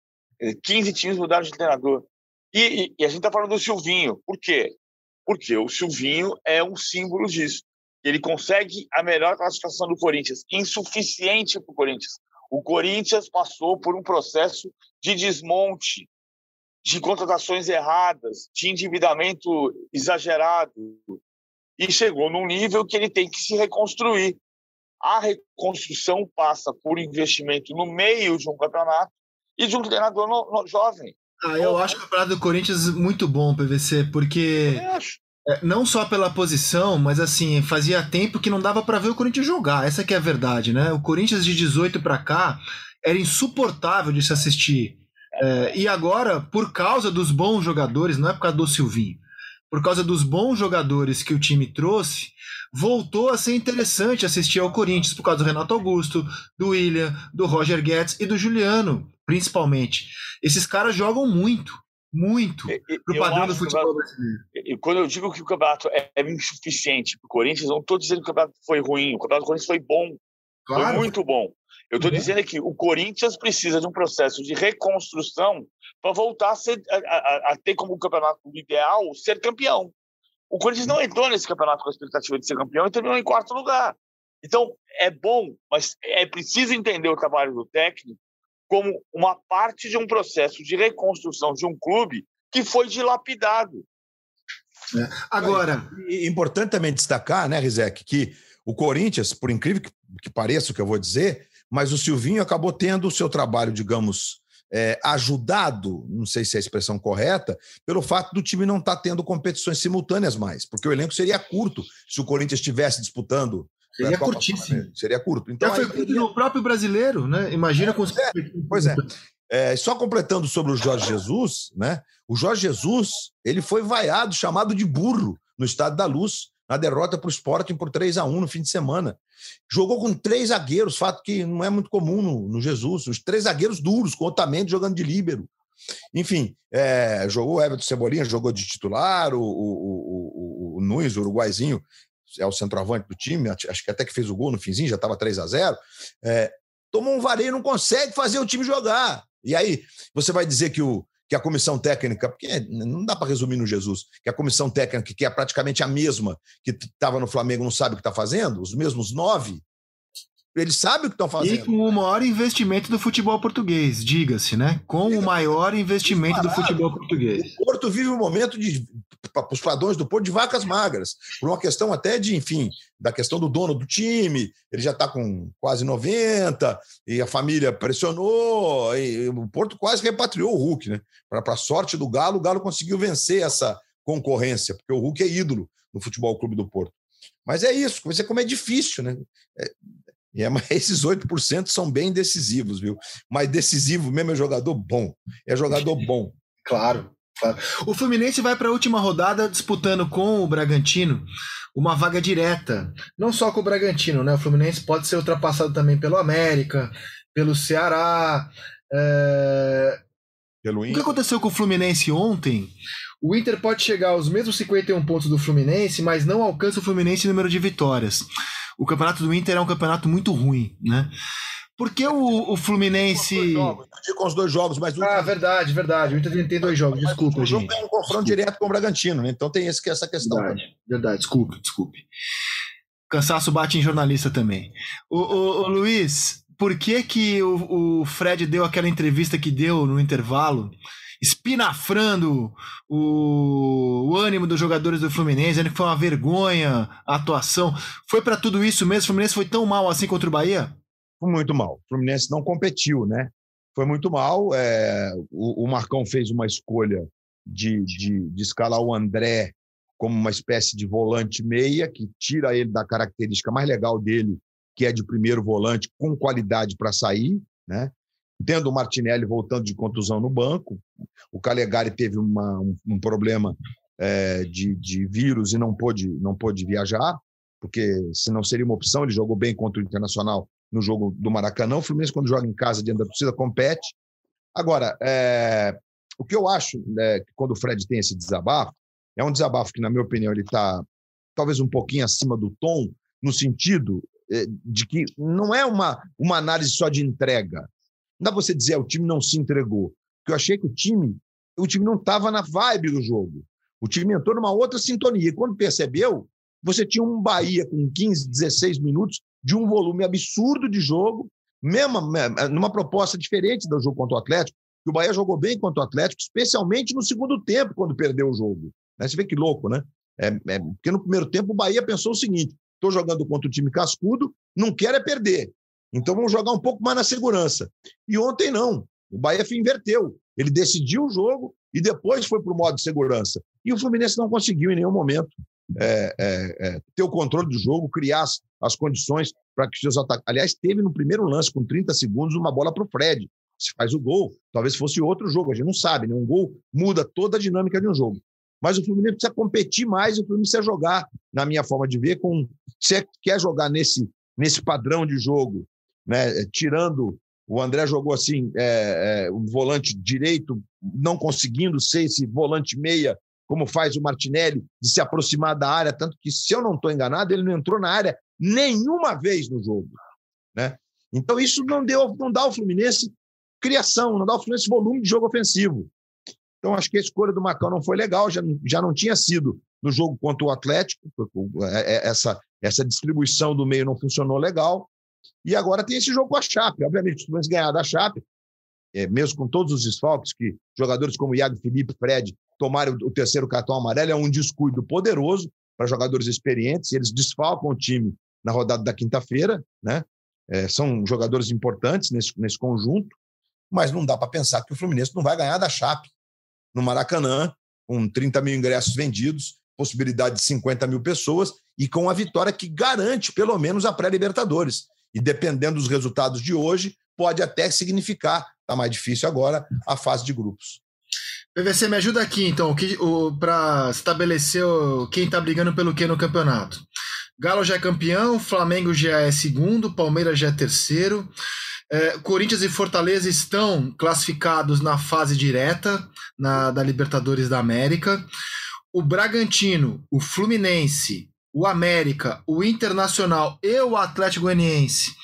15 times mudaram de treinador. E, e, e a gente está falando do Silvinho. Por quê? Porque o Silvinho é um símbolo disso. Ele consegue a melhor classificação do Corinthians. Insuficiente para o Corinthians. O Corinthians passou por um processo de desmonte, de contratações erradas, de endividamento exagerado, e chegou num nível que ele tem que se reconstruir. A reconstrução passa por investimento no meio de um campeonato e de um treinador no, no, jovem. Ah, eu acho o campeonato do Corinthians muito bom, PVC, porque é, não só pela posição, mas assim, fazia tempo que não dava para ver o Corinthians jogar. Essa que é a verdade, né? O Corinthians de 18 para cá era insuportável de se assistir. É, e agora, por causa dos bons jogadores, não é por causa do Silvinho, por causa dos bons jogadores que o time trouxe, voltou a ser interessante assistir ao Corinthians por causa do Renato Augusto, do William, do Roger Guedes e do Juliano, principalmente. Esses caras jogam muito, muito para o padrão do futebol brasileiro. E quando eu digo que o campeonato é, é insuficiente para o Corinthians, não estou dizendo que o campeonato foi ruim, o campeonato do Corinthians foi bom, claro. foi muito bom. Eu estou uhum. dizendo que o Corinthians precisa de um processo de reconstrução para voltar a, ser, a, a, a, ter como campeonato ideal ser campeão. O Corinthians não entrou nesse campeonato com a expectativa de ser campeão e terminou em quarto lugar. Então, é bom, mas é preciso entender o trabalho do técnico como uma parte de um processo de reconstrução de um clube que foi dilapidado. É. Agora, é importante também destacar, né, Rizek, que o Corinthians, por incrível que, que pareça o que eu vou dizer, mas o Silvinho acabou tendo o seu trabalho, digamos, é, ajudado, não sei se é a expressão correta, pelo fato do time não estar tá tendo competições simultâneas mais, porque o elenco seria curto se o Corinthians estivesse disputando. Seria curtíssimo. Seria curto. Então, Já foi curto no próprio brasileiro, né? Imagina é, com. É, pois é. é. Só completando sobre o Jorge Jesus, né? O Jorge Jesus ele foi vaiado, chamado de burro no Estado da Luz, na derrota para o Sporting por 3 a 1 no fim de semana. Jogou com três zagueiros, fato que não é muito comum no, no Jesus. Os três zagueiros duros, com Otamendi jogando de líbero. Enfim, é, jogou o Everton Cebolinha, jogou de titular, o, o, o, o Nunes, o uruguaizinho, é o centroavante do time, acho que até que fez o gol no finzinho, já estava 3 a 0 é, Tomou um vareio, não consegue fazer o time jogar. E aí, você vai dizer que o, que a comissão técnica, porque não dá para resumir no Jesus, que a comissão técnica, que é praticamente a mesma que estava no Flamengo, não sabe o que está fazendo, os mesmos nove, eles sabem o que estão fazendo. E com o maior investimento do futebol português, diga-se, né? Com o maior investimento do futebol português. O Porto vive um momento de para os padrões do Porto de vacas magras, por uma questão até de, enfim, da questão do dono do time, ele já está com quase 90, e a família pressionou, e o Porto quase repatriou o Hulk, né? Para a sorte do Galo, o Galo conseguiu vencer essa concorrência, porque o Hulk é ídolo no futebol clube do Porto. Mas é isso, você como é difícil, né? É, é, mas (laughs) esses 8% são bem decisivos, viu? Mas decisivo mesmo é jogador bom. É jogador (laughs) bom. Claro. O Fluminense vai para a última rodada disputando com o Bragantino uma vaga direta. Não só com o Bragantino, né? O Fluminense pode ser ultrapassado também pelo América, pelo Ceará. É... Pelo o que aconteceu com o Fluminense ontem? O Inter pode chegar aos mesmos 51 pontos do Fluminense, mas não alcança o Fluminense em número de vitórias. O campeonato do Inter é um campeonato muito ruim, né? Porque o, o Fluminense. Com os dois jogos, mas. Ah, verdade, verdade. O Inter tem dois jogos, desculpa, gente. O jogo tem um confronto direto com o Bragantino, né? Então tem esse, essa questão. Verdade, verdade, desculpe, desculpe. Cansaço bate em jornalista também. O, o, o Luiz, por que, que o, o Fred deu aquela entrevista que deu no intervalo? Espinafrando o, o, ânimo dos jogadores do Fluminense, que foi uma vergonha a atuação. Foi para tudo isso mesmo? O Fluminense foi tão mal assim contra o Bahia? Foi muito mal. O Fluminense não competiu, né? Foi muito mal. É, o, o, Marcão fez uma escolha de, de, de escalar o André como uma espécie de volante meia, que tira ele da característica mais legal dele, que é de primeiro volante, com qualidade para sair, né? Tendo o Martinelli voltando de contusão no banco, o Calegari teve uma, um, um, problema é, de, de vírus e não pôde, não pôde viajar, porque senão seria uma opção. Ele jogou bem contra o Internacional no jogo do Maracanã. O Fluminense, quando joga em casa diante da torcida, compete. Agora, é, o que eu acho, né, que quando o Fred tem esse desabafo, é um desabafo que, na minha opinião, ele está talvez um pouquinho acima do tom, no sentido é, de que não é uma, uma análise só de entrega. Não dá você dizer, o time não se entregou. Porque eu achei que o time, o time não estava na vibe do jogo. O time entrou numa outra sintonia. E quando percebeu, você tinha um Bahia com 15, 16 minutos de um volume absurdo de jogo, mesmo numa proposta diferente do jogo contra o Atlético, que o Bahia jogou bem contra o Atlético, especialmente no segundo tempo, quando perdeu o jogo. Né? Você vê que louco, né? É, é, porque no primeiro tempo o Bahia pensou o seguinte: estou jogando contra o time cascudo, não quero é perder. Então vamos jogar um pouco mais na segurança. E ontem não. O Bahia inverteu. Ele decidiu o jogo e depois foi para o modo de segurança. E o Fluminense não conseguiu em nenhum momento é, é, é, ter o controle do jogo, criar as, as condições para que os seus ataques. Aliás, teve no primeiro lance, com 30 segundos, uma bola para o Fred. Se faz o gol, talvez fosse outro jogo, a gente não sabe, né? Um gol muda toda a dinâmica de um jogo. Mas o Fluminense precisa competir mais e o Fluminense precisa jogar, na minha forma de ver, com. Se quer jogar nesse, nesse padrão de jogo, né? tirando. O André jogou assim, é, é, o volante direito, não conseguindo ser esse volante meia como faz o Martinelli, de se aproximar da área, tanto que, se eu não estou enganado, ele não entrou na área nenhuma vez no jogo. Né? Então, isso não, deu, não dá ao Fluminense criação, não dá ao Fluminense volume de jogo ofensivo. Então, acho que a escolha do Macau não foi legal, já, já não tinha sido no jogo contra o Atlético, essa, essa distribuição do meio não funcionou legal. E agora tem esse jogo com a Chape. Obviamente, o Fluminense ganhar da Chape, é, mesmo com todos os desfalques que jogadores como Iago Felipe, Fred tomarem o terceiro cartão amarelo, é um descuido poderoso para jogadores experientes. Eles desfalcam o time na rodada da quinta-feira, né? É, são jogadores importantes nesse, nesse conjunto, mas não dá para pensar que o Fluminense não vai ganhar da Chape no Maracanã, com 30 mil ingressos vendidos, possibilidade de 50 mil pessoas e com a vitória que garante pelo menos a pré-Libertadores. E dependendo dos resultados de hoje, pode até significar, está mais difícil agora, a fase de grupos. PVC, me ajuda aqui, então, para estabelecer o, quem está brigando pelo que no campeonato. Galo já é campeão, Flamengo já é segundo, Palmeiras já é terceiro. É, Corinthians e Fortaleza estão classificados na fase direta na, da Libertadores da América. O Bragantino, o Fluminense, o América, o Internacional e o Atlético Goianiense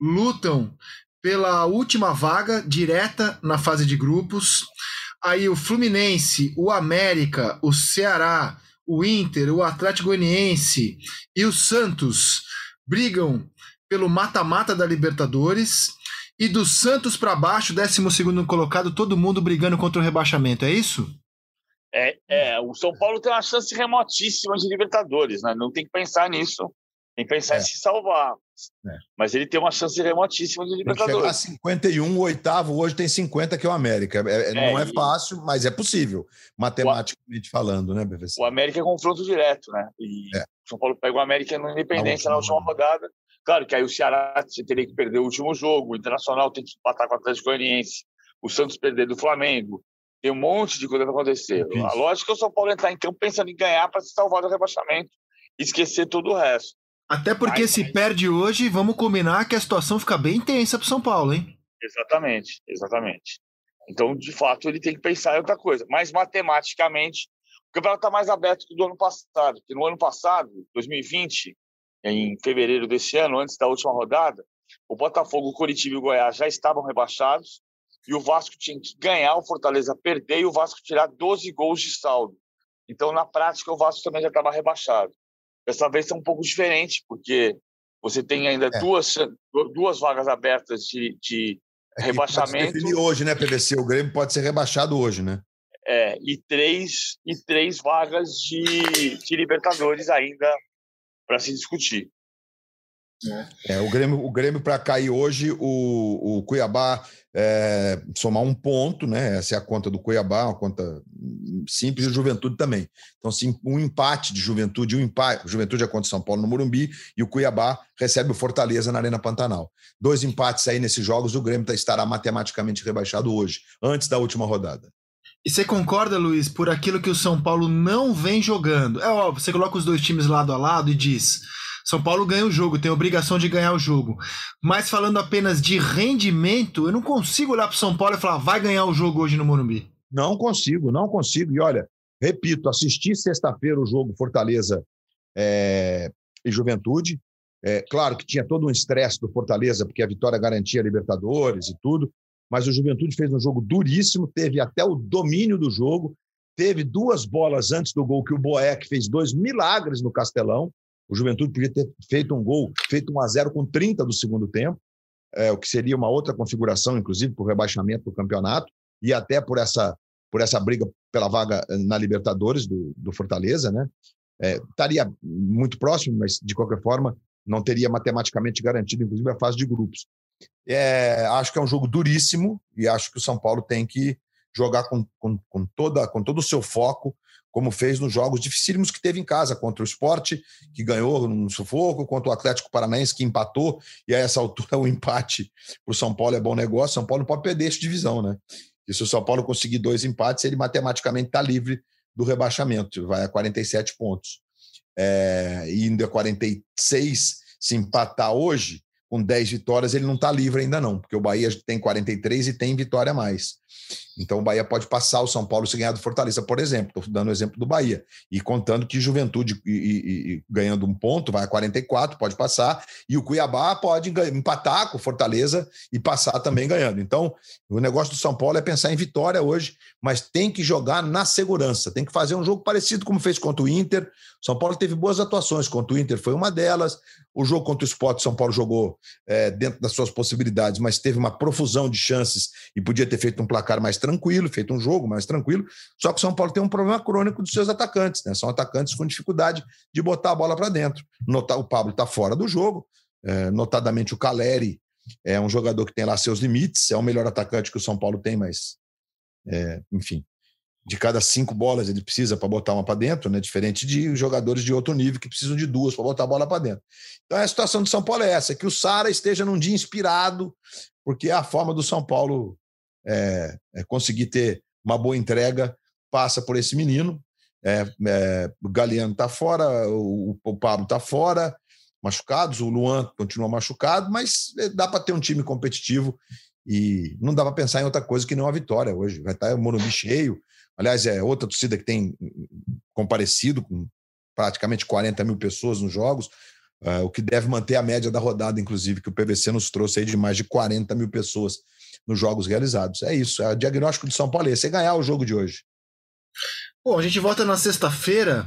lutam pela última vaga direta na fase de grupos. Aí o Fluminense, o América, o Ceará, o Inter, o Atlético Goianiense e o Santos brigam pelo mata-mata da Libertadores. E do Santos para baixo, 12 colocado, todo mundo brigando contra o rebaixamento, é isso? É, é, o São Paulo tem uma chance remotíssima de Libertadores, né? Não tem que pensar nisso. Tem que pensar é. em se salvar. É. Mas ele tem uma chance remotíssima de Libertadores. Chegar a 51, o oitavo hoje tem 50, que é o América. É, é não é fácil, mas é possível, matematicamente o, falando, né, BVC? O América é confronto direto, né? E é. o São Paulo pega o América no Independência na última, na última rodada. Claro que aí o Ceará teria que perder o último jogo, o Internacional tem que empatar com o Atlético Goianiense, o Santos perder do Flamengo. Tem um monte de coisa para acontecer. Isso. A lógica é o São Paulo entrar em campo pensando em ganhar para se salvar do rebaixamento e esquecer todo o resto. Até porque se perde hoje, vamos combinar que a situação fica bem tensa para São Paulo, hein? Exatamente, exatamente. Então, de fato, ele tem que pensar em outra coisa. Mas matematicamente, o campeonato está mais aberto que o do ano passado. Porque no ano passado, 2020, em fevereiro desse ano, antes da última rodada, o Botafogo, o Curitiba e o Goiás já estavam rebaixados e o Vasco tinha que ganhar, o Fortaleza perder e o Vasco tirar 12 gols de saldo. Então, na prática, o Vasco também já estava rebaixado. Dessa vez é um pouco diferente, porque você tem ainda é. duas, duas vagas abertas de, de é rebaixamento. Pode hoje, né, PVC? O Grêmio pode ser rebaixado hoje, né? É, e três, e três vagas de, de Libertadores ainda para se discutir. É, o Grêmio, o Grêmio para cair hoje, o, o Cuiabá é, somar um ponto, né? Essa é a conta do Cuiabá, uma conta simples, e Juventude também. Então, sim, um empate de Juventude, um empate, Juventude é contra São Paulo no Morumbi, e o Cuiabá recebe o Fortaleza na Arena Pantanal. Dois empates aí nesses jogos, o Grêmio tá, estará matematicamente rebaixado hoje, antes da última rodada. E você concorda, Luiz, por aquilo que o São Paulo não vem jogando? É óbvio, você coloca os dois times lado a lado e diz: São Paulo ganha o jogo, tem a obrigação de ganhar o jogo. Mas falando apenas de rendimento, eu não consigo olhar para São Paulo e falar, vai ganhar o jogo hoje no Morumbi. Não consigo, não consigo. E olha, repito, assisti sexta-feira o jogo Fortaleza é, e Juventude. É, claro que tinha todo um estresse do Fortaleza, porque a vitória garantia a Libertadores e tudo, mas o Juventude fez um jogo duríssimo, teve até o domínio do jogo, teve duas bolas antes do gol que o Boeck fez dois milagres no Castelão. O Juventude podia ter feito um gol, feito 1 a 0 com 30 do segundo tempo, é, o que seria uma outra configuração, inclusive, para o rebaixamento do campeonato e até por essa, por essa briga pela vaga na Libertadores do, do Fortaleza, né? É, estaria muito próximo, mas de qualquer forma não teria matematicamente garantido, inclusive, a fase de grupos. É, acho que é um jogo duríssimo e acho que o São Paulo tem que jogar com, com, com, toda, com todo o seu foco, como fez nos jogos dificílimos que teve em casa, contra o Esporte, que ganhou no sufoco, contra o Atlético Paranaense, que empatou, e a essa altura (laughs) o empate para o São Paulo é bom negócio. São Paulo não pode perder essa divisão, né? E se o São Paulo conseguir dois empates, ele matematicamente está livre do rebaixamento, vai a 47 pontos é, e ainda 46, se empatar hoje, com 10 vitórias, ele não está livre ainda não, porque o Bahia tem 43 e tem vitória a mais. Então o Bahia pode passar o São Paulo se ganhar do Fortaleza, por exemplo. Estou dando o exemplo do Bahia. E contando que Juventude e, e, e, ganhando um ponto, vai a 44, pode passar. E o Cuiabá pode empatar com o Fortaleza e passar também ganhando. Então, o negócio do São Paulo é pensar em vitória hoje, mas tem que jogar na segurança. Tem que fazer um jogo parecido como fez contra o Inter. São Paulo teve boas atuações contra o Inter, foi uma delas. O jogo contra o Sport, São Paulo jogou é, dentro das suas possibilidades, mas teve uma profusão de chances e podia ter feito um placar mais tranquilo, feito um jogo mais tranquilo. Só que o São Paulo tem um problema crônico dos seus atacantes, né? São atacantes com dificuldade de botar a bola para dentro. Notar, o Pablo está fora do jogo, é, notadamente o Caleri é um jogador que tem lá seus limites, é o melhor atacante que o São Paulo tem, mas, é, enfim, de cada cinco bolas ele precisa para botar uma para dentro, né? Diferente de jogadores de outro nível que precisam de duas para botar a bola para dentro. Então a situação do São Paulo é essa: que o Sara esteja num dia inspirado, porque é a forma do São Paulo é, é conseguir ter uma boa entrega passa por esse menino. É, é, o Galeano está fora, o, o Pablo está fora, machucados, o Luan continua machucado, mas é, dá para ter um time competitivo e não dá para pensar em outra coisa que não a vitória hoje. Vai estar tá o Morumbi cheio. Aliás, é outra torcida que tem comparecido com praticamente 40 mil pessoas nos jogos, o que deve manter a média da rodada, inclusive, que o PVC nos trouxe aí de mais de 40 mil pessoas nos jogos realizados. É isso, é o diagnóstico de São Paulo é esse, é ganhar o jogo de hoje. Bom, a gente volta na sexta-feira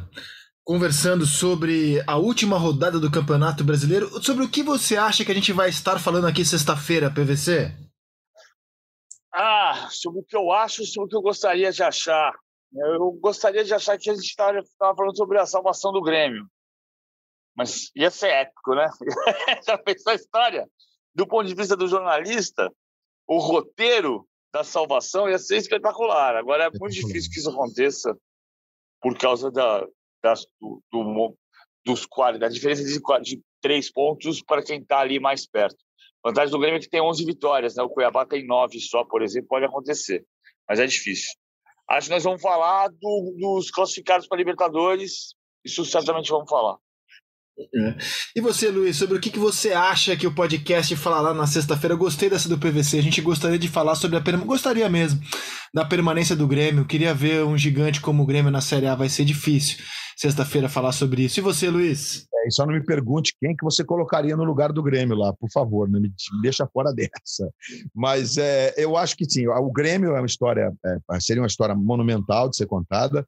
conversando sobre a última rodada do Campeonato Brasileiro. Sobre o que você acha que a gente vai estar falando aqui sexta-feira, PVC? Ah, sobre o que eu acho, sobre o que eu gostaria de achar. Eu gostaria de achar que a gente estava falando sobre a salvação do Grêmio. Mas ia ser épico, né? (laughs) Já pensou a história? Do ponto de vista do jornalista, o roteiro da salvação ia ser espetacular. Agora é muito difícil que isso aconteça por causa da, das, do, do, dos quali, da diferença de, de três pontos para quem está ali mais perto. A vantagem do Grêmio é que tem 11 vitórias, né? o Cuiabá tem nove só, por exemplo, pode acontecer, mas é difícil. Acho que nós vamos falar do, dos classificados para Libertadores, isso certamente vamos falar. É. E você, Luiz, sobre o que, você acha que o podcast falará na sexta-feira? Eu gostei dessa do PVC. A gente gostaria de falar sobre a permanência. Gostaria mesmo da permanência do Grêmio. Queria ver um gigante como o Grêmio na Série A. Vai ser difícil sexta-feira falar sobre isso. E você, Luiz? É, e só não me pergunte quem que você colocaria no lugar do Grêmio lá, por favor, não me deixa fora (laughs) dessa. Mas é, eu acho que sim, o Grêmio é uma história, é, seria uma história monumental de ser contada.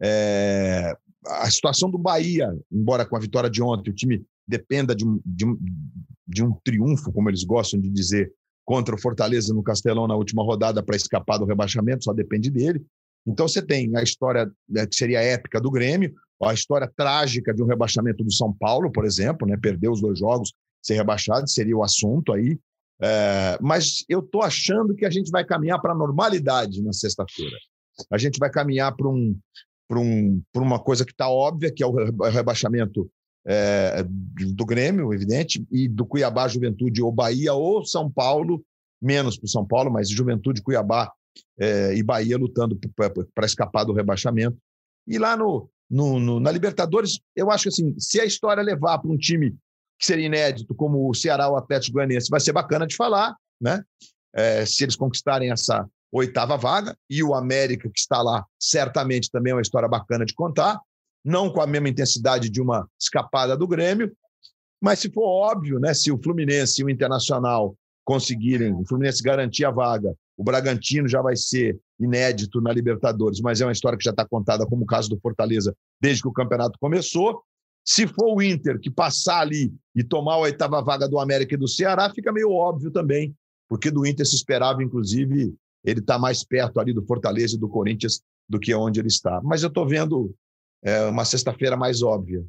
É, a situação do Bahia, embora com a vitória de ontem o time dependa de um, de um, de um triunfo, como eles gostam de dizer, contra o Fortaleza no Castelão na última rodada para escapar do rebaixamento, só depende dele. Então você tem a história né, que seria épica do Grêmio, a história trágica de um rebaixamento do São Paulo, por exemplo, né? perder os dois jogos, ser rebaixado, seria o assunto aí. É, mas eu estou achando que a gente vai caminhar para a normalidade na sexta-feira. A gente vai caminhar para um, para um, uma coisa que está óbvia, que é o rebaixamento é, do Grêmio, evidente, e do Cuiabá, Juventude ou Bahia ou São Paulo, menos para o São Paulo, mas Juventude, Cuiabá é, e Bahia lutando para escapar do rebaixamento. E lá no, no, no, na Libertadores, eu acho que assim, se a história levar para um time que seria inédito, como o Ceará ou o Atlético Goianiense, vai ser bacana de falar, né? É, se eles conquistarem essa oitava vaga, e o América, que está lá, certamente também é uma história bacana de contar, não com a mesma intensidade de uma escapada do Grêmio, mas se for óbvio, né, se o Fluminense e o Internacional conseguirem, o Fluminense garantir a vaga, o Bragantino já vai ser inédito na Libertadores, mas é uma história que já está contada como o caso do Fortaleza desde que o campeonato começou. Se for o Inter que passar ali e tomar a oitava vaga do América e do Ceará, fica meio óbvio também, porque do Inter se esperava, inclusive, ele está mais perto ali do Fortaleza e do Corinthians do que onde ele está. Mas eu estou vendo é, uma sexta-feira mais óbvia.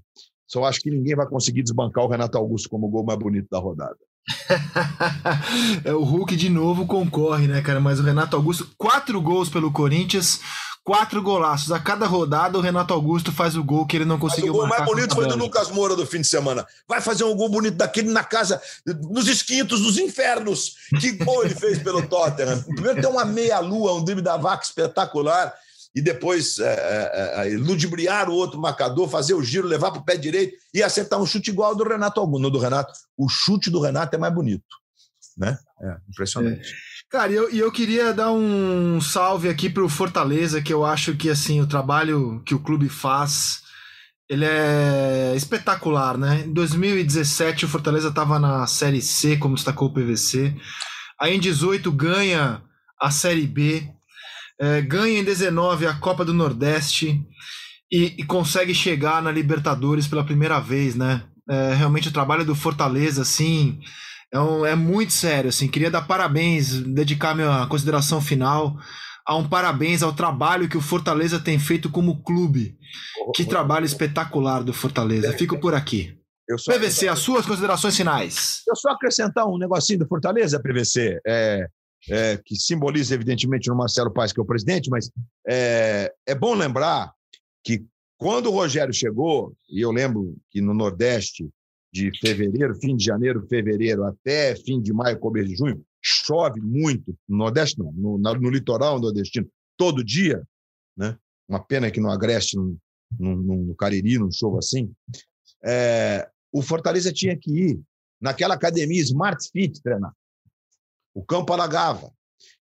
Só acho que ninguém vai conseguir desbancar o Renato Augusto como o gol mais bonito da rodada. (laughs) é, o Hulk de novo concorre, né, cara? Mas o Renato Augusto, quatro gols pelo Corinthians, quatro golaços. A cada rodada, o Renato Augusto faz o gol que ele não conseguiu Mas o gol mais bonito foi do Lucas Moura do fim de semana. Vai fazer um gol bonito daquele na casa, nos esquintos, nos infernos. Que gol ele fez pelo (laughs) Tottenham. Primeiro tem uma meia-lua, um drible da vaca espetacular e depois é, é, é, ludibriar o outro marcador, fazer o giro, levar para o pé direito e acertar um chute igual ao do Renato Augusto. No do Renato, o chute do Renato é mais bonito. Né? É, impressionante. Cara, e eu, eu queria dar um salve aqui para o Fortaleza, que eu acho que assim o trabalho que o clube faz ele é espetacular, né? Em 2017 o Fortaleza estava na Série C, como destacou o PVC. Aí em 18 ganha a Série B, é, ganha em 19 a Copa do Nordeste e, e, consegue chegar na Libertadores pela primeira vez, né? É, realmente o trabalho do Fortaleza, assim, é, um, é muito sério, assim. Queria dar parabéns, dedicar minha consideração final a um parabéns ao trabalho que o Fortaleza tem feito como clube. Que trabalho espetacular do Fortaleza. Fico por aqui. PVC, as suas considerações finais. Eu só acrescentar um negocinho do Fortaleza, PVC. É, é, que simboliza, evidentemente, no Marcelo Paes, que é o presidente, mas é, é bom lembrar que quando o Rogério chegou, e eu lembro que no Nordeste, de fevereiro, fim de janeiro, fevereiro, até fim de maio, começo de junho, chove muito, no Nordeste não, no, no litoral nordestino, todo dia, né? uma pena que no Agreste, no, no, no Cariri, não chova assim, é, o Fortaleza tinha que ir naquela academia Smart Fit treinar o campo alagava.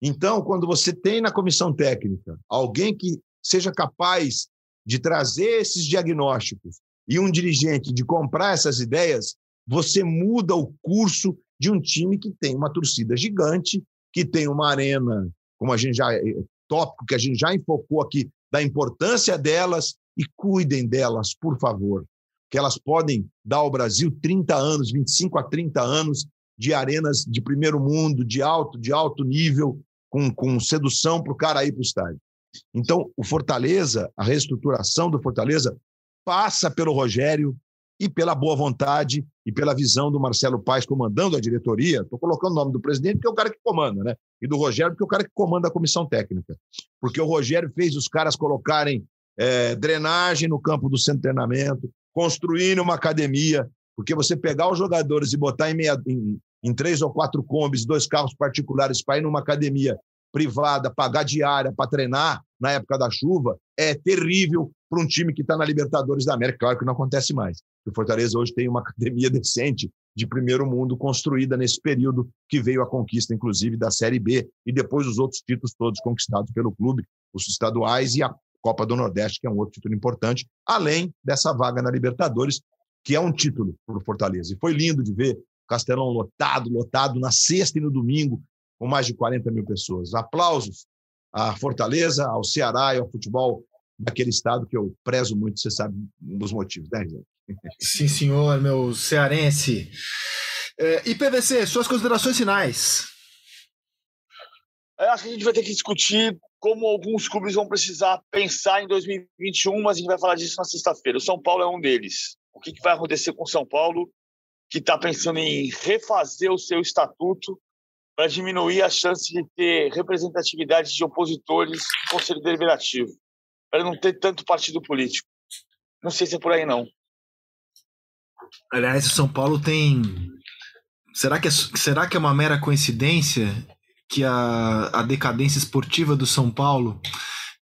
Então, quando você tem na comissão técnica alguém que seja capaz de trazer esses diagnósticos e um dirigente de comprar essas ideias, você muda o curso de um time que tem uma torcida gigante, que tem uma arena, como a gente já eh, tópico que a gente já enfocou aqui da importância delas e cuidem delas, por favor, que elas podem dar ao Brasil 30 anos, 25 a 30 anos de arenas de primeiro mundo, de alto, de alto nível, com, com sedução para o cara ir para o estádio. Então, o Fortaleza, a reestruturação do Fortaleza, passa pelo Rogério e pela boa vontade e pela visão do Marcelo Paes comandando a diretoria. Estou colocando o nome do presidente, porque é o cara que comanda, né? E do Rogério, porque é o cara que comanda a comissão técnica. Porque o Rogério fez os caras colocarem é, drenagem no campo do centro de treinamento, construindo uma academia, porque você pegar os jogadores e botar em, meia, em, em três ou quatro combis, dois carros particulares para ir numa academia privada, pagar diária para treinar na época da chuva, é terrível para um time que está na Libertadores da América. Claro que não acontece mais. O Fortaleza hoje tem uma academia (laughs) decente de primeiro mundo construída nesse período que veio a conquista, inclusive, da Série B e depois os outros títulos todos conquistados pelo clube, os estaduais e a Copa do Nordeste, que é um outro título importante, além dessa vaga na Libertadores, que é um título para o Fortaleza. E foi lindo de ver Castelão lotado, lotado, na sexta e no domingo, com mais de 40 mil pessoas. Aplausos à Fortaleza, ao Ceará e ao futebol daquele estado que eu prezo muito, você sabe dos motivos, né, gente? Sim, senhor, meu cearense. É, e PVC, suas considerações finais. Eu acho que a gente vai ter que discutir como alguns clubes vão precisar pensar em 2021, mas a gente vai falar disso na sexta-feira. O São Paulo é um deles. O que, que vai acontecer com o São Paulo que está pensando em refazer o seu estatuto para diminuir a chance de ter representatividade de opositores no Conselho Deliberativo, para não ter tanto partido político. Não sei se é por aí, não. Aliás, São Paulo tem. Será que é, será que é uma mera coincidência que a, a decadência esportiva do São Paulo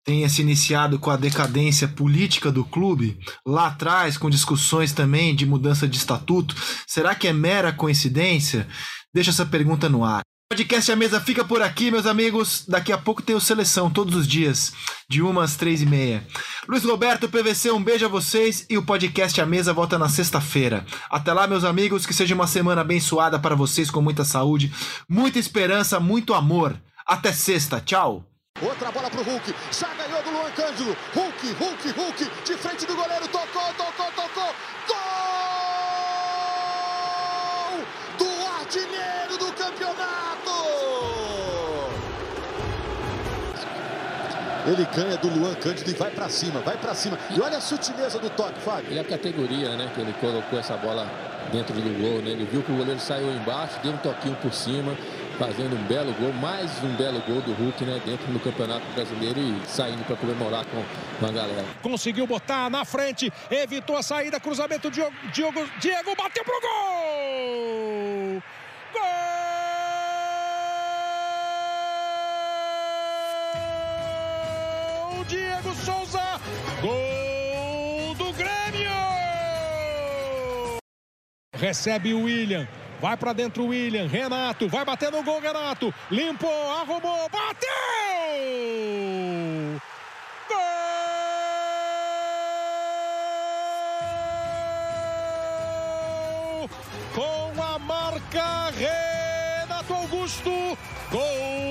tenha se iniciado com a decadência política do clube, lá atrás, com discussões também de mudança de estatuto, será que é mera coincidência? Deixa essa pergunta no ar. Podcast A Mesa fica por aqui, meus amigos. Daqui a pouco tem o Seleção, todos os dias, de umas três e meia. Luiz Roberto, PVC, um beijo a vocês e o podcast A Mesa volta na sexta-feira. Até lá, meus amigos, que seja uma semana abençoada para vocês, com muita saúde, muita esperança, muito amor. Até sexta, tchau! Outra bola pro Hulk. Já ganhou do Luan Cândido. Hulk, Hulk, Hulk. De frente do goleiro. Ele ganha do Luan Cândido e vai para cima, vai para cima. E olha a sutileza do toque, Fábio. E a categoria, né, que ele colocou essa bola dentro do gol, né? Ele viu que o goleiro saiu embaixo, deu um toquinho por cima fazendo um belo gol, mais um belo gol do Hulk, né, dentro do Campeonato Brasileiro e saindo para comemorar com, com a galera. Conseguiu botar na frente, evitou a saída, cruzamento, Diogo, Diogo, Diego bateu pro gol! Gol! Diego Souza! Gol do Grêmio! Recebe o William. Vai para dentro o William, Renato, vai bater no gol, Renato. Limpou, arrumou, bateu! Gol! Com a marca Renato Augusto. Gol